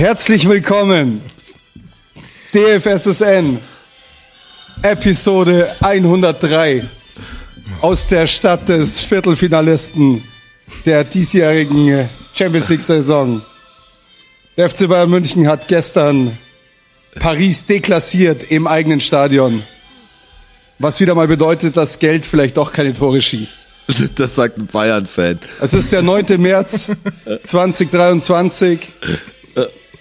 Herzlich willkommen. DFSSN. Episode 103. Aus der Stadt des Viertelfinalisten der diesjährigen Champions League Saison. Der FC Bayern München hat gestern Paris deklassiert im eigenen Stadion. Was wieder mal bedeutet, dass Geld vielleicht doch keine Tore schießt. Das sagt ein Bayern-Fan. Es ist der 9. März 2023.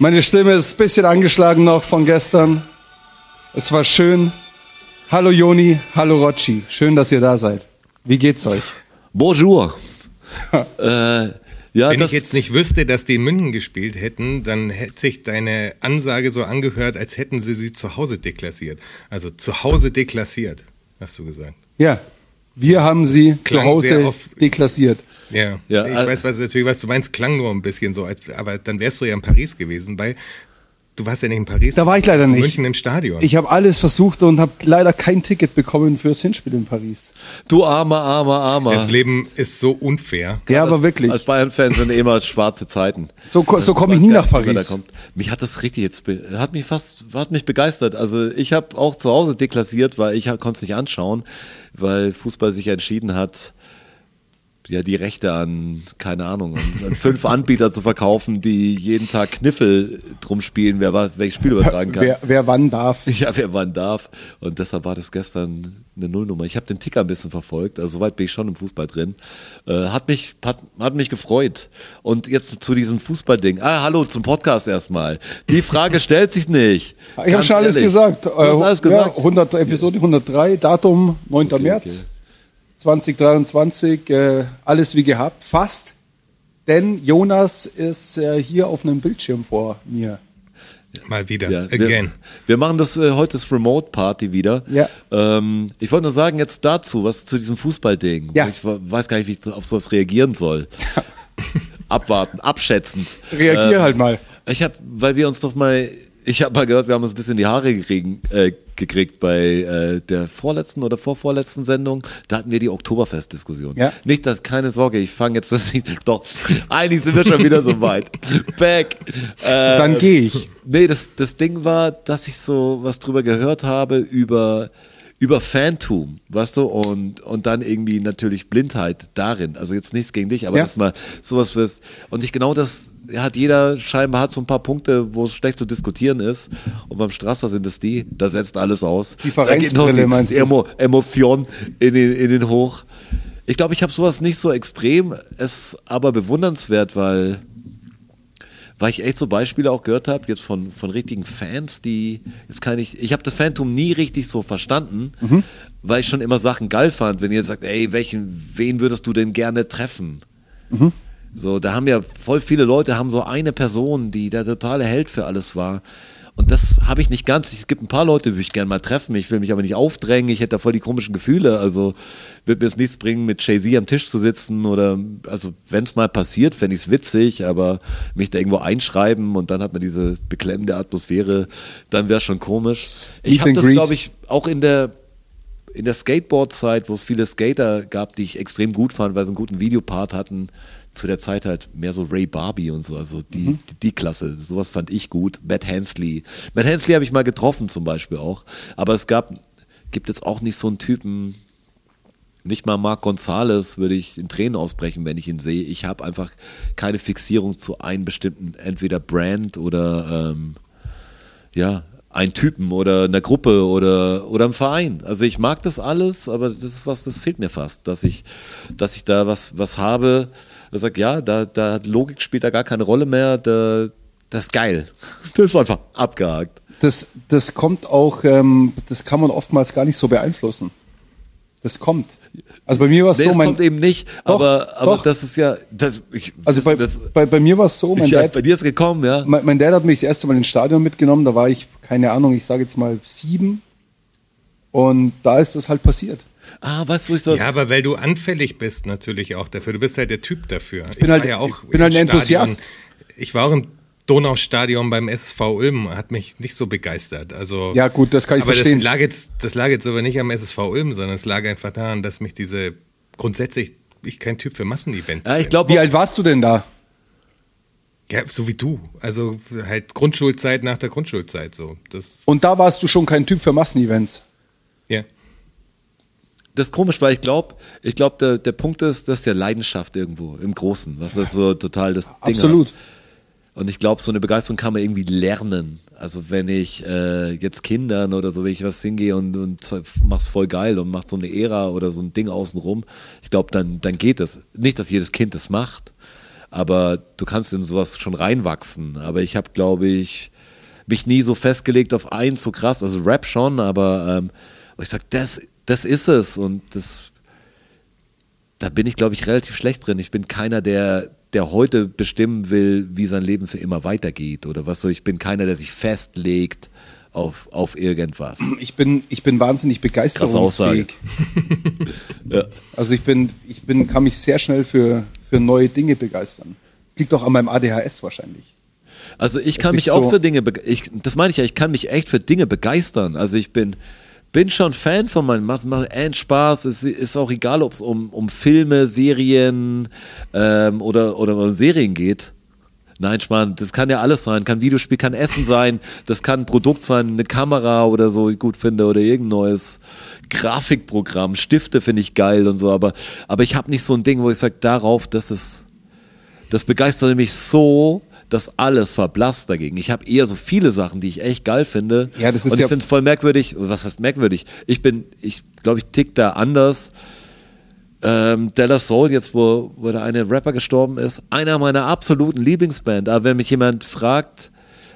Meine Stimme ist ein bisschen angeschlagen noch von gestern. Es war schön. Hallo Joni, hallo Rocci. Schön, dass ihr da seid. Wie geht's euch? Bonjour. äh, ja, Wenn das, ich jetzt nicht wüsste, dass die in München gespielt hätten, dann hätte sich deine Ansage so angehört, als hätten sie sie zu Hause deklassiert. Also zu Hause deklassiert, hast du gesagt. Ja, wir haben sie Klang zu Hause deklassiert. Ja, Ja, ich äh, weiß was, natürlich, was du meinst, klang nur ein bisschen so, als, aber dann wärst du ja in Paris gewesen, weil du warst ja nicht in Paris. Da war ich leider nicht. München im Stadion. Ich habe alles versucht und habe leider kein Ticket bekommen fürs Hinspiel in Paris. du armer, armer, armer. das Leben ist so unfair. Ja, aber wirklich. Als Bayern-Fan sind immer schwarze Zeiten. So, so komme ich nie nach Paris. Da kommt. Mich hat das richtig jetzt, hat mich fast, hat mich begeistert. Also ich habe auch zu Hause deklassiert, weil ich konnte es nicht anschauen, weil Fußball sich entschieden hat, ja die Rechte an, keine Ahnung, an, an fünf Anbieter zu verkaufen, die jeden Tag Kniffel drum spielen, wer welches Spiel übertragen kann. Wer, wer wann darf. Ja, wer wann darf. Und deshalb war das gestern eine Nullnummer. Ich habe den Ticker ein bisschen verfolgt, also soweit bin ich schon im Fußball drin. Äh, hat, mich, hat, hat mich gefreut. Und jetzt zu diesem Fußballding. Ah, hallo zum Podcast erstmal. Die Frage stellt sich nicht. Ich habe schon alles ehrlich. gesagt. Du hast Äh, alles gesagt. Ja, 100, Episode 103, Datum 9. März okay. 2023. Äh, alles wie gehabt, fast. Denn Jonas ist äh, hier auf einem Bildschirm vor mir. Mal wieder. Ja, Again. Wir, wir machen das äh, heute das Remote Party wieder. Ja. Ähm, ich wollte nur sagen jetzt dazu, was zu diesem Fußballding. Ja. Ich weiß gar nicht, wie ich auf sowas reagieren soll. Abwarten, abschätzend. Reagier Ähm, halt mal. Ich habe, weil wir uns doch mal, ich habe mal gehört, wir haben uns ein bisschen in die Haare gekriegen, äh, gekriegt bei äh, der vorletzten oder vorvorletzten Sendung. Da hatten wir die Oktoberfest-Diskussion. Ja. Nicht, dass keine Sorge, ich fange jetzt das nicht. Doch, eigentlich sind wir schon wieder so weit. Back. Äh, Dann gehe ich. Nee, das, das Ding war, dass ich so was drüber gehört habe über, über Phantom, weißt du, und, und dann irgendwie natürlich Blindheit darin. Also jetzt nichts gegen dich, aber Ja. dass mal sowas fürs, und ich genau das hat jeder scheinbar hat so ein paar Punkte, wo es schlecht zu diskutieren ist. Und beim Strasser sind es die, da setzt alles aus. Die Vereinsbrille, meinst du? Emo, Emotion in den, in den hoch. Ich glaube, ich habe sowas nicht so extrem, es aber bewundernswert, weil weil ich echt so Beispiele auch gehört habe, jetzt von, von richtigen Fans, die, jetzt kann ich, ich habe das Phantom nie richtig so verstanden, weil ich schon immer Sachen geil fand, wenn ihr sagt, ey, welchen, wen würdest du denn gerne treffen? So, da haben ja voll viele Leute haben so eine Person, die der totale Held für alles war. Und das habe ich nicht ganz. Es gibt ein paar Leute, die ich gerne mal treffen. Ich will mich aber nicht aufdrängen. Ich hätte da voll die komischen Gefühle. Also wird mir es nichts bringen, mit Jay-Z am Tisch zu sitzen oder, also wenn es mal passiert, fände ich es witzig, aber mich da irgendwo einschreiben und dann hat man diese beklemmende Atmosphäre, dann wäre schon komisch. Ich habe das, glaube ich, auch in der in der Skateboard-Zeit, wo es viele Skater gab, die ich extrem gut fand, weil sie einen guten Videopart hatten, zu der Zeit halt mehr so Ray Barbie und so, also die, Mhm. die, die Klasse, sowas fand ich gut. Matt Hensley. Matt Hensley habe ich mal getroffen zum Beispiel auch, aber es gab, gibt jetzt auch nicht so einen Typen, nicht mal Marc Gonzales würde ich in Tränen ausbrechen, wenn ich ihn sehe. Ich habe einfach keine Fixierung zu einem bestimmten, entweder Brand oder ähm, ja, ein Typen oder einer Gruppe oder, oder einem Verein. Also ich mag das alles, aber das ist was, das fehlt mir fast, dass ich, dass ich da was, was habe, da sag, ja, da, da hat Logik spielt da gar keine Rolle mehr, da, das ist geil. Das ist einfach abgehakt. Das, das kommt auch, ähm, das kann man oftmals gar nicht so beeinflussen. Das kommt. Also bei mir war es Nee, so, mein, kommt eben nicht, Doch, aber, aber doch. das ist ja, das, ich, also bei, das, bei, bei mir war es so, mein ja, Dad, bei dir ist gekommen, ja. mein, mein Dad hat mich das erste Mal ins Stadion mitgenommen, da war ich, keine Ahnung, ich sage jetzt mal sieben. Und da ist das halt passiert. Ah, du, wo ich das? Ja, aber weil du anfällig bist natürlich auch dafür. Du bist halt der Typ dafür. Ich bin halt- war ja auch ich bin halt im ein Enthusiast. Ich war auch im Donaustadion beim SSV Ulm, hat mich nicht so begeistert. Also Ja, gut, das kann ich aber verstehen. Das lag, jetzt, das lag jetzt aber nicht am SSV Ulm, sondern es lag einfach daran, dass mich diese grundsätzlich ich kein Typ für Massenevents ja, ich bin. glaube, Wie alt warst du denn da? Ja, so wie du. Also halt Grundschulzeit nach der Grundschulzeit so. Das Und da warst du schon kein Typ für Massenevents. ja. Das ist komisch, weil ich glaube, ich glaube, der, der Punkt ist, dass der Leidenschaft irgendwo im Großen, was das so total das Ding Absolut. Hast. Und ich glaube, so eine Begeisterung kann man irgendwie lernen. Also wenn ich äh, jetzt Kindern oder so, wenn ich was hingehe und, und mach's voll geil und macht so eine Ära oder so ein Ding außenrum, ich glaube, dann, dann geht es. Nicht, dass jedes Kind das macht, aber du kannst in sowas schon reinwachsen. Aber ich habe, glaube ich, mich nie so festgelegt auf eins so krass, also Rap schon, aber ähm, ich sag, das, das ist es und das, da bin ich, glaube ich, relativ schlecht drin. Ich bin keiner, der, der heute bestimmen will, wie sein Leben für immer weitergeht oder was so. Ich bin keiner, der sich festlegt auf, auf irgendwas. Ich bin, ich bin wahnsinnig begeisterungsfähig. Ja. Also ich bin, ich bin, kann mich sehr schnell für, für neue Dinge begeistern. Das liegt doch an meinem ADHS wahrscheinlich. Also ich kann mich auch so- für Dinge, ich, das meine ich ja, ich kann mich echt für Dinge begeistern. Also ich bin, bin schon Fan von meinem, macht, macht echt Spaß. Es ist auch egal, ob es um, um Filme, Serien ähm, oder, oder um Serien geht. Nein, Spann, das kann ja alles sein. Kann Videospiel, kann Essen sein, das kann ein Produkt sein, eine Kamera oder so, die ich gut finde, oder irgendein neues Grafikprogramm. Stifte finde ich geil und so, aber, aber ich habe nicht so ein Ding, wo ich sage, darauf, das ist, das begeistert mich so, dass alles verblasst dagegen. Ich habe eher so viele Sachen, die ich echt geil finde. Ja, das ist und ich ja- finde es voll merkwürdig. Was heißt merkwürdig? Ich bin, ich glaube, ich tick da anders. Ähm, Della Soul, jetzt wo, wo der eine Rapper gestorben ist, einer meiner absoluten Lieblingsband. Aber wenn mich jemand fragt,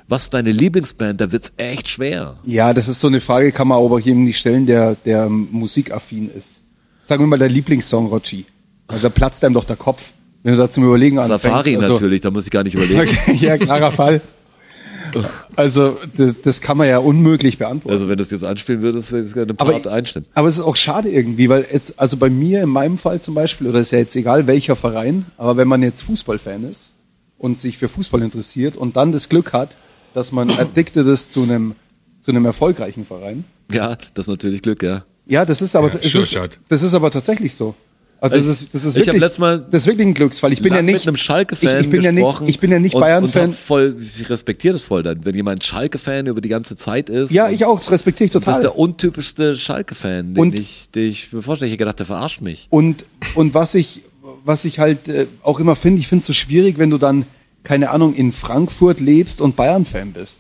was ist deine Lieblingsband, da wird's echt schwer. Ja, das ist so eine Frage, kann man aber jedem nicht stellen, der, der musikaffin ist. Sagen wir mal dein Lieblingssong, Rochi. Also da platzt einem doch der Kopf, wenn du da zum Überlegen anfängst. Safari also, natürlich, da muss ich gar nicht überlegen. Okay, ja, klarer Fall. Also das kann man ja unmöglich beantworten. Also wenn du es jetzt anspielen würdest, würde ich gerne aber, Part einstimmen. aber es ist auch schade irgendwie, weil jetzt, also bei mir in meinem Fall zum Beispiel, oder ist ja jetzt egal welcher Verein, aber wenn man jetzt Fußballfan ist und sich für Fußball interessiert und dann das Glück hat, dass man addicted ist zu einem, zu einem erfolgreichen Verein. Ja, das ist natürlich Glück, ja. Ja, das ist aber, Ja, es sure ist, das ist aber tatsächlich so. Also das Ich- ist, das ist ich wirklich, letztes Mal das ist wirklich ein Glücksfall. Ich bin ja nicht, mit einem Schalke-Fan ich, ich bin ja nicht, ich bin ja nicht Bayern-Fan. Voll, ich respektiere das voll dann, wenn jemand Schalke-Fan über die ganze Zeit ist. Ja, ich auch, das respektiere ich Das ist total. der untypischste Schalke-Fan, den Und- ich, den ich mir vorstelle. Ich hab gedacht, der verarscht mich. Und, und was ich, was ich halt äh, auch immer finde, ich finde es so schwierig, wenn du dann, keine Ahnung, in Frankfurt lebst und Bayern-Fan bist.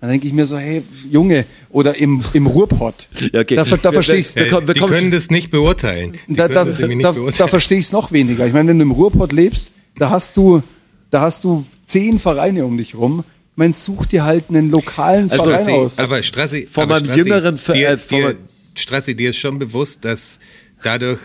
Dann denke ich mir so, hey, Junge, oder im, im Ruhrpott. Ja, okay. Da, da Wir- verstehe ich Ja, die können das nicht beurteilen. Die da, da, nicht da, da verstehe ich es noch weniger. Ich meine, wenn du im Ruhrpott lebst, da hast du, da hast du zehn Vereine um dich rum. Ich meine, such dir halt einen lokalen Also, Verein aus. Aber Strassi, Von aber meinem Strassi, jüngeren Ver- dir, äh, von dir, Strassi, dir ist schon bewusst, dass dadurch,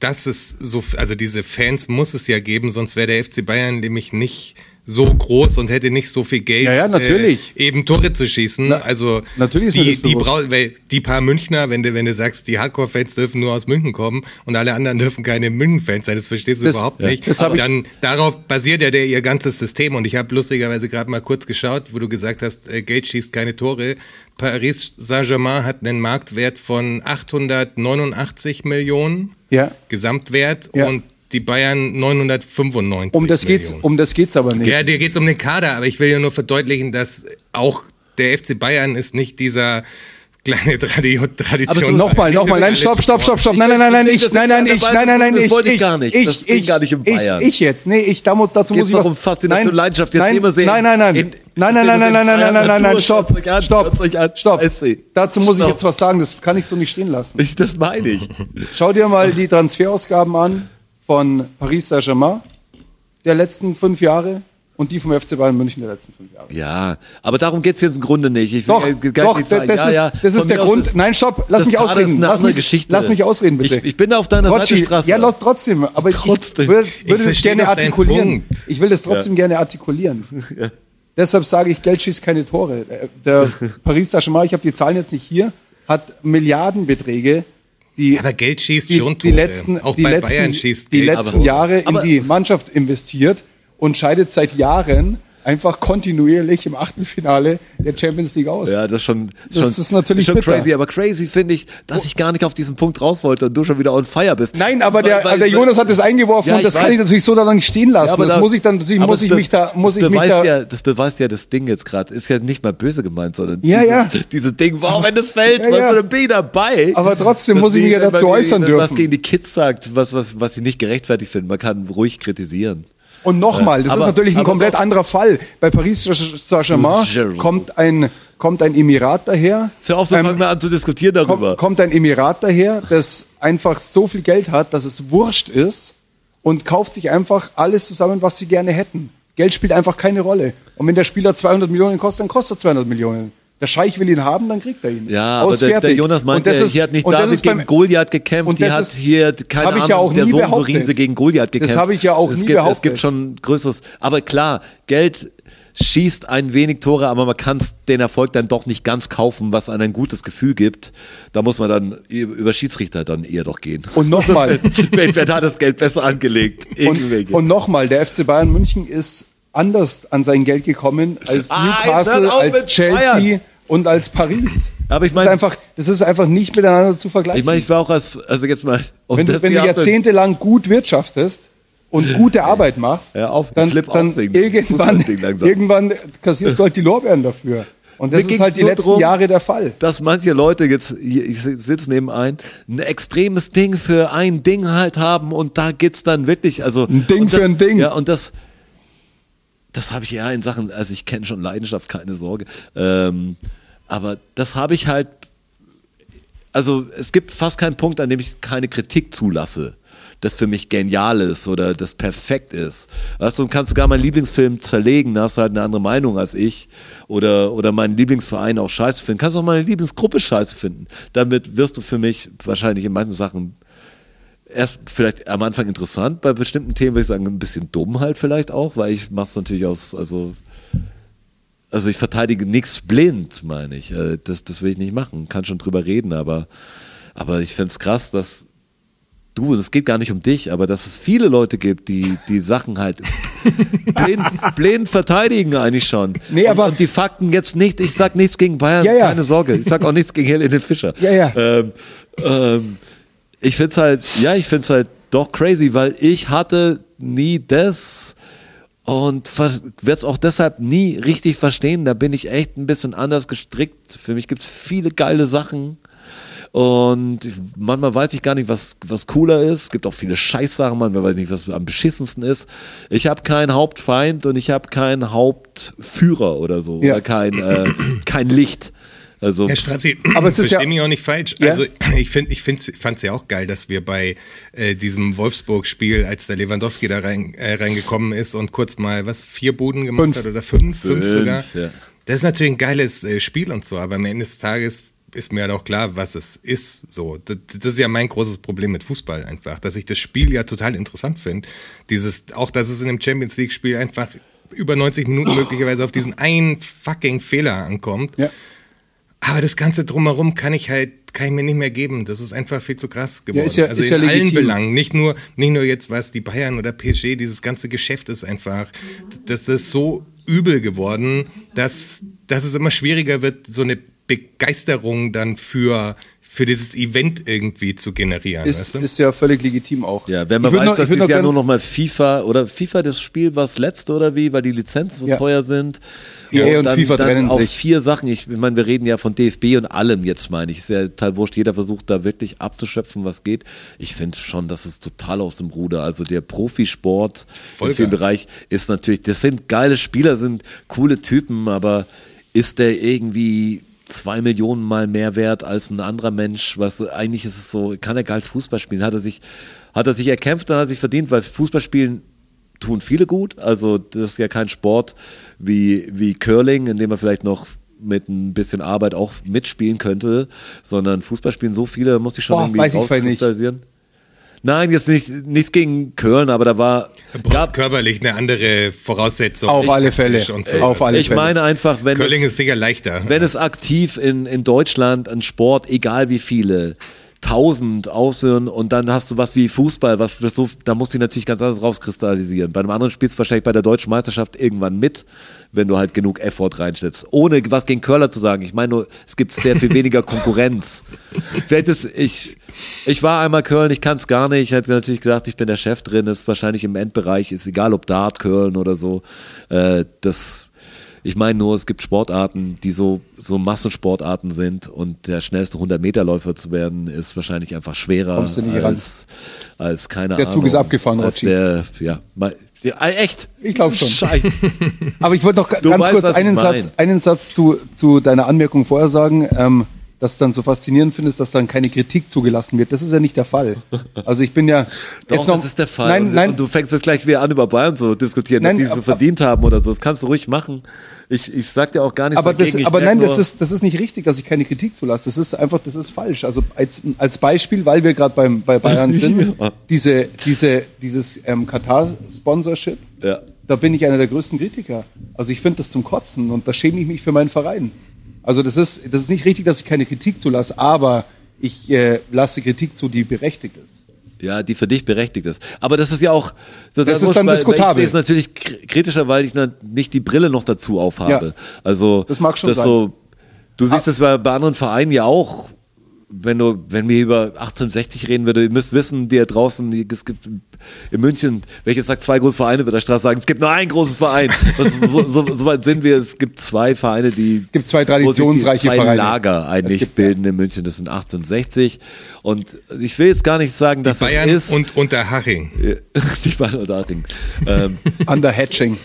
dass es so, also diese Fans muss es ja geben, sonst wäre der FC Bayern nämlich nicht so groß und hätte nicht so viel Geld, Ja, ja, natürlich. Äh, eben Tore zu schießen. Na, also natürlich die, die, brau weil die paar Münchner, wenn du, wenn du sagst, die Hardcore-Fans dürfen nur aus München kommen und alle anderen dürfen keine München-Fans sein, das verstehst du Das- überhaupt ja. nicht. Das ich- dann darauf basiert ja der, ihr ganzes System und ich habe lustigerweise gerade mal kurz geschaut, wo du gesagt hast, äh, Geld schießt keine Tore. Paris Saint-Germain hat einen Marktwert von 889 Millionen ja. Gesamtwert Ja. und die Bayern 995 Um das geht's, um das geht's aber nicht. Ja, dir geht's um den Kader, aber ich will ja nur verdeutlichen, dass auch der FC Bayern ist nicht dieser kleine Tradi Tradition. Aber so Nochmal, nochmal, nein, stopp, stopp, stopp, stopp, nein, nein, nein, nein, Ich- nein, nein, das- ich, nein, nein, nein, ich, wollte ich ich, gar nicht. ich, Das ging ich, gar nicht um Bayern. Ich, ich jetzt, nee, ich, da muss, dazu muss ich doch was, um Faszination, nein, Leidenschaft, jetzt nein, sehen nein, nein, nein, in- nein, nein, nein, nein, nein, in nein, nein, nein, nein, stopp, schaut's euch an, stopp, stopp, dazu muss ich jetzt was sagen, das kann ich so nicht stehen lassen. Das meine ich. Schau dir mal die Transferausgaben an von Paris Saint-Germain der letzten fünf Jahre und die vom FC Bayern München der letzten fünf Jahre. Ja, aber darum geht's jetzt im Grunde nicht. Ich will, Doch, äh, gar doch, nicht- das, das ja, ist, ja, das ist der Grund. ist- Nein, stopp, lass mich Kader ist ausreden. eine lass andere mich, Geschichte. Lass mich ausreden, bitte. Ich, ich bin auf deiner Rotschi, Seite Straße. Ja, lass trotzdem, aber ich, Trotzdem. ich würde, Ich würde das gerne artikulieren. Punkt. Ich will das trotzdem gerne artikulieren. Deshalb sage ich, Geld schießt keine Tore. Der Paris Saint-Germain, ich habe die Zahlen jetzt nicht hier, hat Milliardenbeträge, die Aber Geld schießt die, schon die Tore. letzten, Auch die bei letzten, Bayern schießt die Geld letzten Tore. Jahre in die Mannschaft investiert und scheidet seit Jahren einfach kontinuierlich im Achtelfinale der Champions League aus. Ja, das ist schon, Das schon, ist natürlich schon bitter. crazy. Aber crazy finde ich, dass ich gar nicht auf diesen Punkt raus wollte und du schon wieder on fire bist. Nein, aber der, weil- der Jonas hat das eingeworfen Ja, und ich das kann weiß. ich natürlich so da lang stehen lassen. Ja, aber das da- muss ich dann, natürlich muss ich mich da, muss das ich mich beweist da. Ja, das beweist ja das Ding jetzt gerade. Ist ja nicht mal böse gemeint, sondern Ja, diese, ja. diese Ding, wow, wenn es fällt, Ja, was ja. für ein B dabei. Aber trotzdem muss ich mich ja dazu äußern Was dürfen. gegen die Kids sagt, was, was, was sie nicht gerechtfertigt finden. Man kann ruhig kritisieren. Und nochmal, das Aber- ist natürlich ein komplett anderer Fall. Bei Paris Saint-Germain kommt ein, kommt ein Emirat daher. Hör auf, so ähm, fangen wir an zu diskutieren darüber. kommt, kommt ein Emirat daher, das einfach so viel Geld hat, dass es wurscht ist und kauft sich einfach alles zusammen, was sie gerne hätten. Geld spielt einfach keine Rolle. Und wenn der Spieler 200 Millionen kostet, dann kostet er 200 Millionen. Der Scheich will ihn haben, dann kriegt er ihn. Ja, Aus, aber der, der. Jonas meint, das ist- hier hat nicht das David gegen Goliath gekämpft, und die das hat ist- hier, das keine habe ich Ahnung, ja auch der Sohn so behauptet. Riese gegen Goliath gekämpft. habe ich ja auch es nie gibt, Es behauptet. gibt schon größeres, aber klar, Geld schießt ein wenig Tore, aber man kann den Erfolg dann doch nicht ganz kaufen, was einem ein gutes Gefühl gibt. Da muss man dann über Schiedsrichter dann eher doch gehen. Und nochmal, wer, wer hat das Geld besser angelegt? und, und nochmal, der FC Bayern München ist anders an sein Geld gekommen als Ah, Newcastle, als Chelsea Bayern. Und als Paris. Aber ich das, ist einfach, das ist einfach nicht miteinander zu vergleichen. ich meine, ich war auch als, also jetzt mal, wenn du, wenn du jahrzehntelang gut wirtschaftest und gute Arbeit machst, Hör auf, dann, flip dann wegen- irgendwann, irgendwann kassierst du halt die Lorbeeren dafür. Und das Mir ist halt die letzten drum, Jahre der Fall. dass manche Leute jetzt, ich sitze neben ein, ein extremes Ding für ein Ding halt haben und da geht's dann wirklich, also Ein Ding und das, für ein Ding. Ja, und das, das habe ich ja in Sachen, also ich kenne schon Leidenschaft, keine Sorge, ähm, aber das habe ich halt, also es gibt fast keinen Punkt, an dem ich keine Kritik zulasse. Das für mich genial ist oder das perfekt ist. Weißt du, kannst sogar meinen Lieblingsfilm zerlegen, da hast du halt eine andere Meinung als ich. Oder, oder meinen Lieblingsverein auch scheiße finden. Kannst auch meine Lieblingsgruppe scheiße finden. Damit wirst du für mich wahrscheinlich in manchen Sachen erst vielleicht am Anfang interessant, bei bestimmten Themen würde ich sagen, ein bisschen dumm halt vielleicht auch, weil ich mache es natürlich aus, also also ich verteidige nichts blind, meine ich. Äh, Das, das will ich nicht machen. Kann schon drüber reden, aber, aber ich find's krass, dass du, es geht gar nicht um dich, aber dass es viele Leute gibt, die die Sachen halt blind, blind verteidigen eigentlich schon. Nee, aber- und, und die Fakten jetzt nicht, ich sag nichts gegen Bayern, Ja, ja. keine Sorge. Ich sag auch nichts gegen Helene Fischer. Ja, ja. Ähm, ähm, ich find's halt, ja, ich find's halt doch crazy, weil ich hatte nie das und werde es auch deshalb nie richtig verstehen. Da bin ich echt ein bisschen anders gestrickt. Für mich gibt's viele geile Sachen. Und manchmal weiß ich gar nicht, was, was cooler ist. Es gibt auch viele Scheißsachen, manchmal weiß ich nicht, was am beschissensten ist. Ich habe keinen Hauptfeind und ich habe keinen Hauptführer oder so. Ja. Oder kein, äh, kein Licht. Also, Herr Strassi, Aber es ist ja- mich auch nicht falsch. Ja? Also ich finde, ich find's, fand's ja auch geil, dass wir bei äh, diesem Wolfsburg-Spiel, als der Lewandowski da rein, äh, reingekommen ist und kurz mal was vier Buden gemacht Fünf. hat oder fünf, fünf, Fünf, sogar. ja. Das ist natürlich ein geiles äh, Spiel und so, aber am Ende des Tages ist mir halt auch klar, was es ist. So, das, das ist ja mein großes Problem mit Fußball einfach, dass ich das Spiel ja total interessant finde. Dieses, auch dass es in einem Champions League-Spiel einfach über 90 Minuten möglicherweise auf diesen einen fucking Fehler ankommt. Ja. Aber das Ganze drumherum kann ich halt, kann ich mir nicht mehr geben. Das ist einfach viel zu krass geworden. ist ja- also ist in ja allen legitim. Belangen. Nicht nur, nicht nur jetzt was die Bayern oder PSG, dieses ganze Geschäft ist einfach, das ist so übel geworden, dass, dass es immer schwieriger wird, so eine Begeisterung dann für, für dieses Event irgendwie zu generieren. Ist, weißt du? ist ja völlig legitim auch. Ja, wenn man weiß, noch- dass dieses Jahr gern- nur noch mal FIFA oder FIFA das Spiel war das letzte oder wie, weil die Lizenzen so Ja. teuer sind. EA und dann, FIFA dann trennen auf sich. vier Sachen. Ich, ich meine, wir reden ja von DFB und allem jetzt, meine ich. Ist ja total wurscht. Jeder versucht da wirklich abzuschöpfen, was geht. Ich finde schon, das ist total aus dem Ruder. Also der Profisport in Vollgas. vielen Bereich ist natürlich, das sind geile Spieler, sind coole Typen, aber ist der irgendwie zwei Millionen mal mehr wert als ein anderer Mensch, was eigentlich ist es so, kann er geil Fußball spielen, hat er sich, hat er sich erkämpft, dann hat er sich verdient, weil Fußball spielen tun viele gut. Also das ist ja kein Sport wie, wie Curling, in dem man vielleicht noch mit ein bisschen Arbeit auch mitspielen könnte, sondern Fußball spielen so viele, muss ich schon Boah, irgendwie rauskristallisieren. Nein, jetzt nicht, nichts gegen Köln, aber da war, Du brauchst gab, körperlich eine andere Voraussetzung. Auf alle Fälle. Und so. Auf alle ich Fälle. meine einfach, wenn Curling es, ist sicher leichter. wenn es aktiv in, in Deutschland ein Sport, egal wie viele, tausend ausführen und dann hast du was wie Fußball, was so, da musst du dich natürlich ganz anders rauskristallisieren. Bei einem anderen spielst du wahrscheinlich bei der deutschen Meisterschaft irgendwann mit, wenn du halt genug Effort reinstellst. Ohne was gegen Curler zu sagen. Ich meine nur, es gibt sehr viel weniger Konkurrenz. Vielleicht ist, ich, ich war einmal Köln, ich kann es gar nicht. Ich hätte natürlich gedacht, ich bin der Chef drin, ist wahrscheinlich im Endbereich, ist egal ob Dart, Köln oder so. Äh, das, ich meine nur, es gibt Sportarten, die so, so Massensportarten sind und der schnellste 100-Meter-Läufer zu werden, ist wahrscheinlich einfach schwerer als, als keine Der Ahnung. Zug ist abgefahren, Rotschi. der, ja, mal, ja, äh, echt? Ich glaub schon. Scheiße. Aber ich wollte noch Du ganz weißt, kurz einen. Satz, einen Satz zu, zu deiner Anmerkung vorher sagen, ähm, dass du dann so faszinierend findest, dass dann keine Kritik zugelassen wird. Das ist ja nicht der Fall. Also ich bin ja Doch, jetzt noch, das ist der Fall. Nein, und, nein, und du fängst jetzt gleich wieder an, über Bayern zu diskutieren, Nein, dass die es so verdient haben oder so. Das kannst du ruhig machen. Ich, ich sag dir auch gar nichts aber, das, dagegen. Ich aber nein, das ist, das ist nicht richtig, dass ich keine Kritik zulasse. Das ist einfach, das ist falsch. Also als, als Beispiel, weil wir gerade beim bei Bayern sind, Ja. diese, diese, dieses ähm, Katar-Sponsorship, Ja. da bin ich einer der größten Kritiker. Also ich finde das zum Kotzen und da schäme ich mich für meinen Verein. Also das ist, das ist nicht richtig, dass ich keine Kritik zulasse, aber ich äh, lasse Kritik zu, die berechtigt ist. Ja, die für dich berechtigt ist. Aber das ist ja auch so Das ist wurscht, dann weil, diskutabel. Ich sehe es natürlich kr- kritischer, weil ich nicht die Brille noch dazu aufhabe. Ja. Also Das mag schon das sein. so. Du siehst es bei, bei anderen Vereinen ja auch. Wenn du, wenn wir über 1860 reden würde, ihr müsst wissen, die da draußen, es gibt in München, wenn ich jetzt sage, zwei große Vereine wird der Straße sagen, es gibt nur einen großen Verein. Das ist so, so, so weit sind wir, es gibt zwei Vereine, die Es gibt zwei die traditionsreiche zwei Vereine. Lager eigentlich gibt- bilden in München, das sind 1860. Und ich will jetzt gar nicht sagen, dass Bayern es ist. und Unterhaching. die Bayern und Aching. ähm, Under Hatching.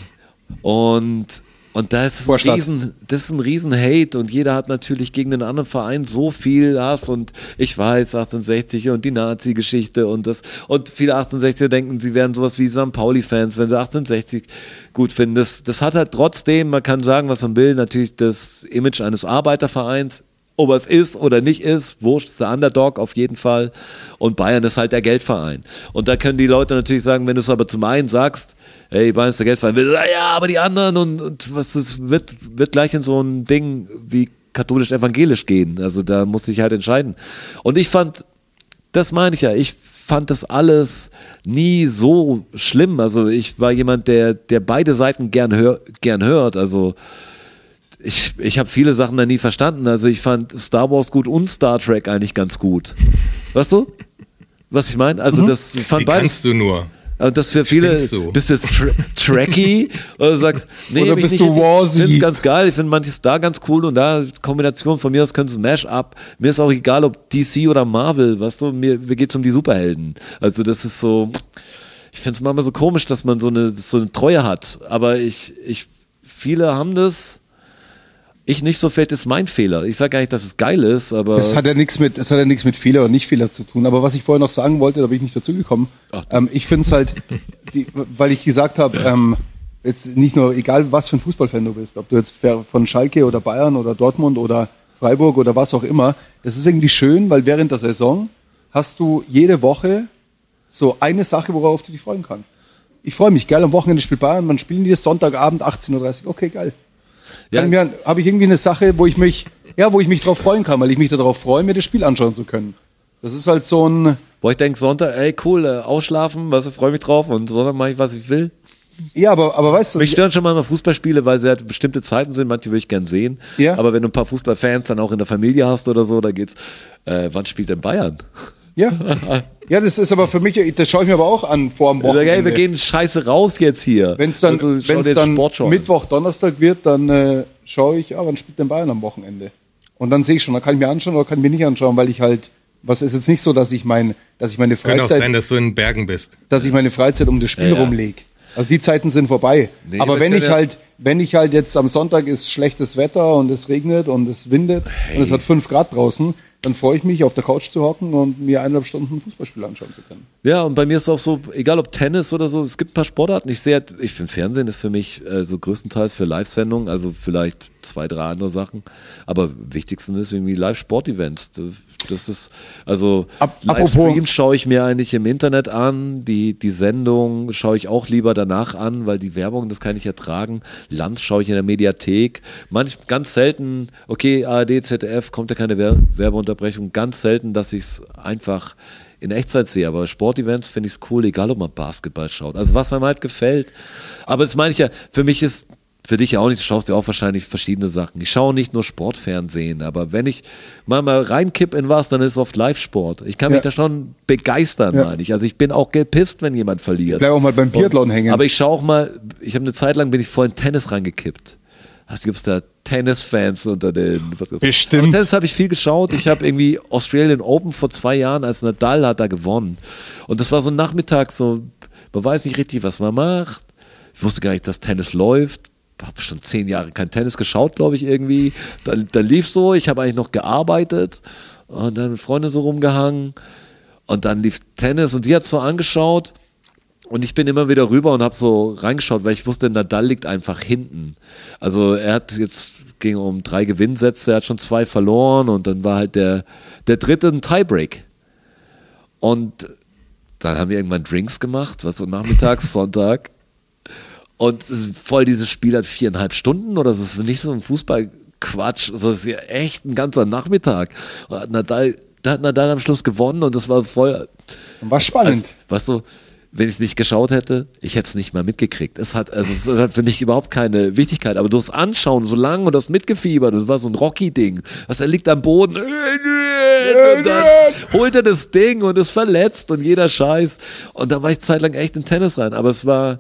und, und da ist ein riesen, das ist ein riesen Hate und jeder hat natürlich gegen den anderen Verein so viel Hass und ich weiß 1860 und die Nazi-Geschichte und das und viele 1860er denken, sie wären sowas wie St. Pauli-Fans, wenn sie 1860 gut finden. Das, das hat halt trotzdem, man kann sagen, was man will, natürlich das Image eines Arbeitervereins. Ob es ist oder nicht ist, wurscht, ist der Underdog auf jeden Fall. Und Bayern ist halt der Geldverein. Und da können die Leute natürlich sagen, wenn du es aber zum einen sagst, hey, Bayern ist der Geldverein, will, ja, aber die anderen und, und was ist, wird, wird gleich in so ein Ding wie katholisch-evangelisch gehen. Also da muss ich halt entscheiden. Und ich fand, das meine ich ja, ich fand das alles nie so schlimm. Also ich war jemand, der, der beide Seiten gern, hör, gern hört. Also ich, ich habe viele Sachen da nie verstanden. Also ich fand Star Wars gut und Star Trek eigentlich ganz gut. Weißt du? Was ich meine? Also das ich fand Wie beides. kannst du nur? Aber das für viele, du? bist du jetzt tra tracky oder sagst, nee, Oder bist nicht, du Warzy? Ich finde es ganz geil, ich finde manches da ganz cool und da Kombination von mir aus können es Mash-up. Mir ist auch egal, ob DC oder Marvel, weißt du, mir, mir geht's um die Superhelden. Also das ist so, ich finde es manchmal so komisch, dass man so eine, so eine Treue hat, aber ich, ich, viele haben das, ich nicht so, vielleicht ist mein Fehler. Ich sage gar nicht, dass es geil ist, aber Das hat ja nichts mit, das hat ja nichts mit Fehler oder nicht Fehler zu tun. Aber was ich vorher noch sagen wollte, da bin ich nicht dazu gekommen. Ähm, ich finde es halt, die, weil ich gesagt habe, ähm, jetzt nicht nur, egal was für ein Fußballfan du bist, ob du jetzt von Schalke oder Bayern oder Dortmund oder Freiburg oder was auch immer, das ist irgendwie schön, weil während der Saison hast du jede Woche so eine Sache, worauf du dich freuen kannst. Ich freue mich, geil, am Wochenende spielt Bayern, wann spielen die? Sonntagabend 18.30 Uhr, okay, geil. Ja. Habe ich irgendwie eine Sache, wo ich mich, ja, wo ich mich drauf freuen kann, weil ich mich darauf freue, mir das Spiel anschauen zu können. Das ist halt so ein, wo ich denke, Sonntag, ey, cool, äh, ausschlafen, was, freue mich drauf und Sonntag mache ich, was ich will. ja, aber, aber weißt du, Mich stören schon mal Fußballspiele, weil sie halt bestimmte Zeiten sind, manche würde ich gern sehen. Ja. Aber wenn du ein paar Fußballfans dann auch in der Familie hast oder so, da geht's, äh, wann spielt denn Bayern? Ja, ja, das ist aber für mich, das schaue ich mir aber auch an vor dem Ich sag, ey, wir Wochenende. gehen scheiße raus jetzt hier. Wenn es dann, Also, wenn's dann. Mittwoch, Donnerstag wird, dann äh, schaue ich, ja, wann spielt denn Bayern am Wochenende? Und dann sehe ich schon, dann kann ich mir anschauen oder kann ich mir nicht anschauen, weil ich halt, was ist jetzt nicht so, dass ich mein, dass ich meine Könnte auch Freizeit sein, dass du in den Bergen bist. dass ich meine Freizeit um das Spiel Ja, ja. rumlege. Also die Zeiten sind vorbei. Nee, Aber wenn ich ja- halt, wenn ich halt jetzt am Sonntag ist schlechtes Wetter und es regnet und es windet und es hat fünf Grad draußen, dann freue ich mich, auf der Couch zu hocken und mir eineinhalb Stunden ein Fußballspiel anschauen zu können. Ja, und bei mir ist es auch so, egal ob Tennis oder so, es gibt ein paar Sportarten. Ich sehe, ich finde Fernsehen ist für mich äh, so größtenteils für Live-Sendungen, also vielleicht zwei, drei andere Sachen. Aber wichtigsten ist irgendwie Live-Sport-Events. Das ist, also Ap- Livestreams schaue ich mir eigentlich im Internet an. Die, die Sendung schaue ich auch lieber danach an, weil die Werbung, das kann ich ertragen. Land schaue ich in der Mediathek. Manch, ganz selten, okay, ARD, ZDF, kommt ja keine Wer Werbeunterbrechung. Ganz selten, dass ich es einfach in Echtzeit sehe, aber Sportevents finde ich es cool, egal ob man Basketball schaut. Also was einem halt gefällt. Aber das meine ich ja, für mich ist, für dich ja auch nicht, du schaust ja auch wahrscheinlich verschiedene Sachen. Ich schaue nicht nur Sportfernsehen, aber wenn ich mal, mal reinkipp in was, dann ist es oft Live-Sport. Ich kann mich Ja. da schon begeistern, Ja. meine ich. Also ich bin auch gepisst, wenn jemand verliert. Bleib auch mal beim Biathlon hängen. Aber ich schaue auch mal, ich habe eine Zeit lang bin ich voll in Tennis reingekippt. Also gibt es da Tennis-Fans unter den. Was Bestimmt. Aber Tennis habe ich viel geschaut. Ich habe irgendwie Australian Open vor zwei Jahren, als Nadal hat da gewonnen. Und das war so ein Nachmittag, so, man weiß nicht richtig, was man macht. Ich wusste gar nicht, dass Tennis läuft. Habe schon zehn Jahre kein Tennis geschaut, glaube ich, irgendwie. Dann, dann lief so, ich habe eigentlich noch gearbeitet und dann mit Freunden so rumgehangen. Und dann lief Tennis und die hat so angeschaut. Und ich bin immer wieder rüber und habe so reingeschaut, weil ich wusste, Nadal liegt einfach hinten. Also er hat jetzt ging um drei Gewinnsätze, er hat schon zwei verloren und dann war halt der der dritte ein Tiebreak. Und dann haben wir irgendwann Drinks gemacht, was so nachmittags Sonntag. Und es ist voll dieses Spiel hat viereinhalb Stunden oder es ist nicht so ein Fußballquatsch, also es ist ja echt ein ganzer Nachmittag. Und hat Nadal, da hat Nadal am Schluss gewonnen und das war voll War spannend. also, weißt du, wenn ich es nicht geschaut hätte, ich hätte es nicht mal mitgekriegt. Es hat, also es hat für mich überhaupt keine Wichtigkeit, aber durchs Anschauen so lang und das mitgefiebert, das war so ein Rocky-Ding. Was er liegt am Boden und dann holt er das Ding und ist verletzt und jeder Scheiß. Und da war ich zeitlang echt in Tennis rein, aber es war,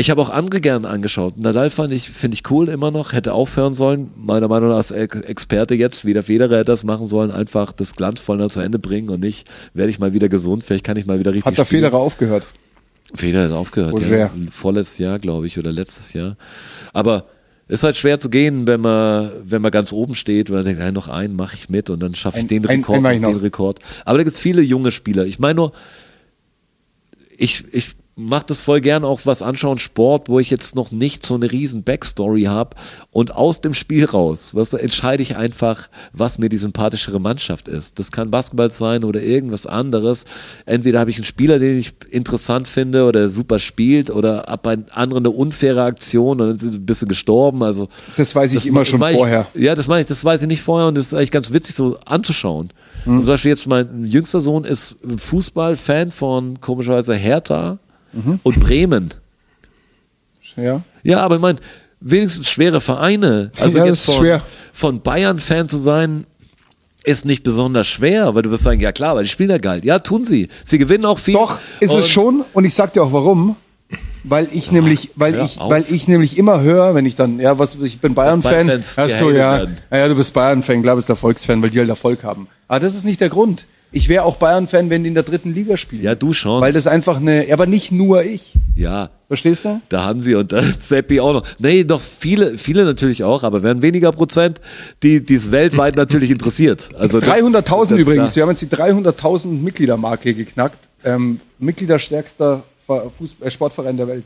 ich habe auch andere gern angeschaut. Nadal fand ich, finde ich cool immer noch, hätte aufhören sollen. Meiner Meinung nach als Ex- Experte jetzt, wie der Federer hätte das machen sollen, einfach das glanzvoll noch zu Ende bringen und nicht, werde ich mal wieder gesund, vielleicht kann ich mal wieder richtig Hat der spielen. Federer aufgehört. Federer hat aufgehört, Wohl ja. schwer. Vorletztes Jahr, glaube ich, oder letztes Jahr. Aber ist halt schwer zu gehen, wenn man, wenn man ganz oben steht und man denkt, hey, noch einen mache ich mit und dann schaffe ich Ein- den ein- Rekord, einen mach ich den. Rekord. Aber da gibt es viele junge Spieler. Ich meine nur, ich, ich mache das voll gern auch was anschauen, Sport, wo ich jetzt noch nicht so eine riesen Backstory habe und aus dem Spiel raus, was entscheide ich einfach, was mir die sympathischere Mannschaft ist. Das kann Basketball sein oder irgendwas anderes. Entweder habe ich einen Spieler, den ich interessant finde oder der super spielt oder ab bei anderen eine unfaire Aktion und dann sind sie ein bisschen gestorben. Also Das weiß ich immer schon ich, vorher. Ja, das meine ich, das weiß ich nicht vorher und das ist eigentlich ganz witzig so anzuschauen. Mhm. Zum Beispiel jetzt mein jüngster Sohn ist Fußballfan von komischerweise Hertha Mhm. und Bremen. Ja. Ja, aber ich meine, wenigstens schwere Vereine. Also Ja, jetzt von, von Bayern-Fan zu sein, ist nicht besonders schwer, weil du wirst sagen, ja klar, weil die spielen ja geil. Ja, tun sie. Sie gewinnen auch viel. Doch, ist es schon. Und ich sag dir auch warum. Weil ich nämlich, weil ich, auf. weil ich nämlich immer höre, wenn ich dann, ja, was, ich bin Bayern-Fan. Bayern-Fans Ach so, gehatet ja. werden. ja. Du bist Bayern-Fan, glaube ich, ist Erfolgsfan, weil die halt Erfolg haben. Aber das ist nicht der Grund. Ich wäre auch Bayern-Fan, wenn die in der dritten Liga spielen. Ja, du schon. Weil das einfach eine, aber nicht nur ich. Ja, Verstehst du? Da Hansi und der Seppi auch noch. Nee, doch viele, viele natürlich auch, aber werden weniger Prozent, die es weltweit natürlich interessiert. Also das- 300.000 das ist übrigens. klar. Wir haben jetzt die 300.000 Mitgliedermarke geknackt. Ähm, Mitgliederstärkster Ver- Fuß- äh, Sportverein der Welt.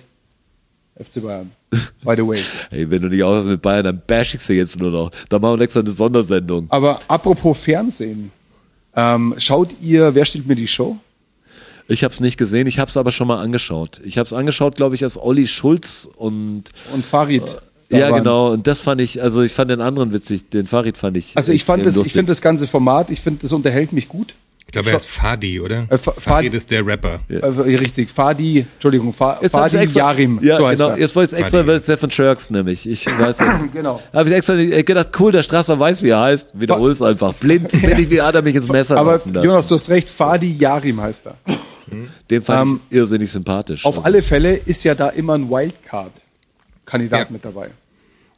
FC Bayern. By the way. Ey, wenn du nicht aus mit Bayern, dann bash ich sie jetzt nur noch. Dann machen wir extra eine Sondersendung. Aber apropos Fernsehen. Ähm, schaut ihr, wer stiehlt mir die Show? Ich habe es nicht gesehen, ich habe es aber schon mal angeschaut. Ich habe es angeschaut, glaube ich, als Olli Schulz und Und Farid. da ja waren. genau. Und das fand ich, also ich fand den anderen witzig, den Farid fand ich. Also ich fand das, ich lustig. finde das ganze Format, ich finde, das unterhält mich gut. Ich glaube, er ist Fadi, oder? Äh, Fa- Fadi Fadi- ist der Rapper. Äh, richtig, Fadi, Entschuldigung, Fa Jetzt Fadi extra, Yarim, ja, so heißt genau. er. Jetzt wollte ich extra, Fadi. weil es der von Turks nämlich. Ich weiß ja. Genau. Habe ich extra nicht- gedacht, cool, der Strasser weiß, wie er heißt. Wiederhol es einfach. Blind bin ich, wie er mich ins Messer Aber. Jonas, du hast recht, Fadi Yarim heißt er. Den fand ähm, ich irrsinnig sympathisch. Auf Also, alle Fälle ist ja da immer ein Wildcard-Kandidat Ja. mit dabei.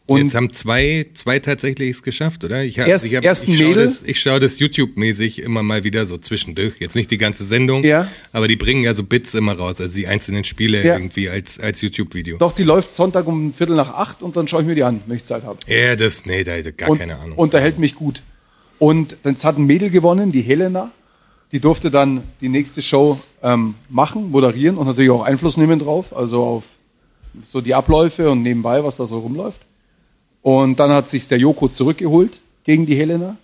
Jetzt haben zwei, zwei tatsächlich es geschafft, oder? Ich, hab, Erst- ich, hab, erst ich schaue das, ich schaue das YouTube-mäßig immer mal wieder so zwischendurch. Jetzt nicht die ganze Sendung, Ja. aber die bringen ja so Bits immer raus, also die einzelnen Spiele Ja. irgendwie als, als YouTube-Video. Doch, die läuft Sonntag um Viertel nach acht und dann schaue ich mir die an, wenn ich Zeit habe. Ja, das, nee, da hätte gar Und keine Ahnung. unterhält mich gut. Und dann hat ein Mädel gewonnen, die Helena. Die durfte dann die nächste Show ähm, machen, moderieren und natürlich auch Einfluss nehmen drauf, also auf so die Abläufe und nebenbei, was da so rumläuft. Und dann hat sich der Joko zurückgeholt gegen die Helena.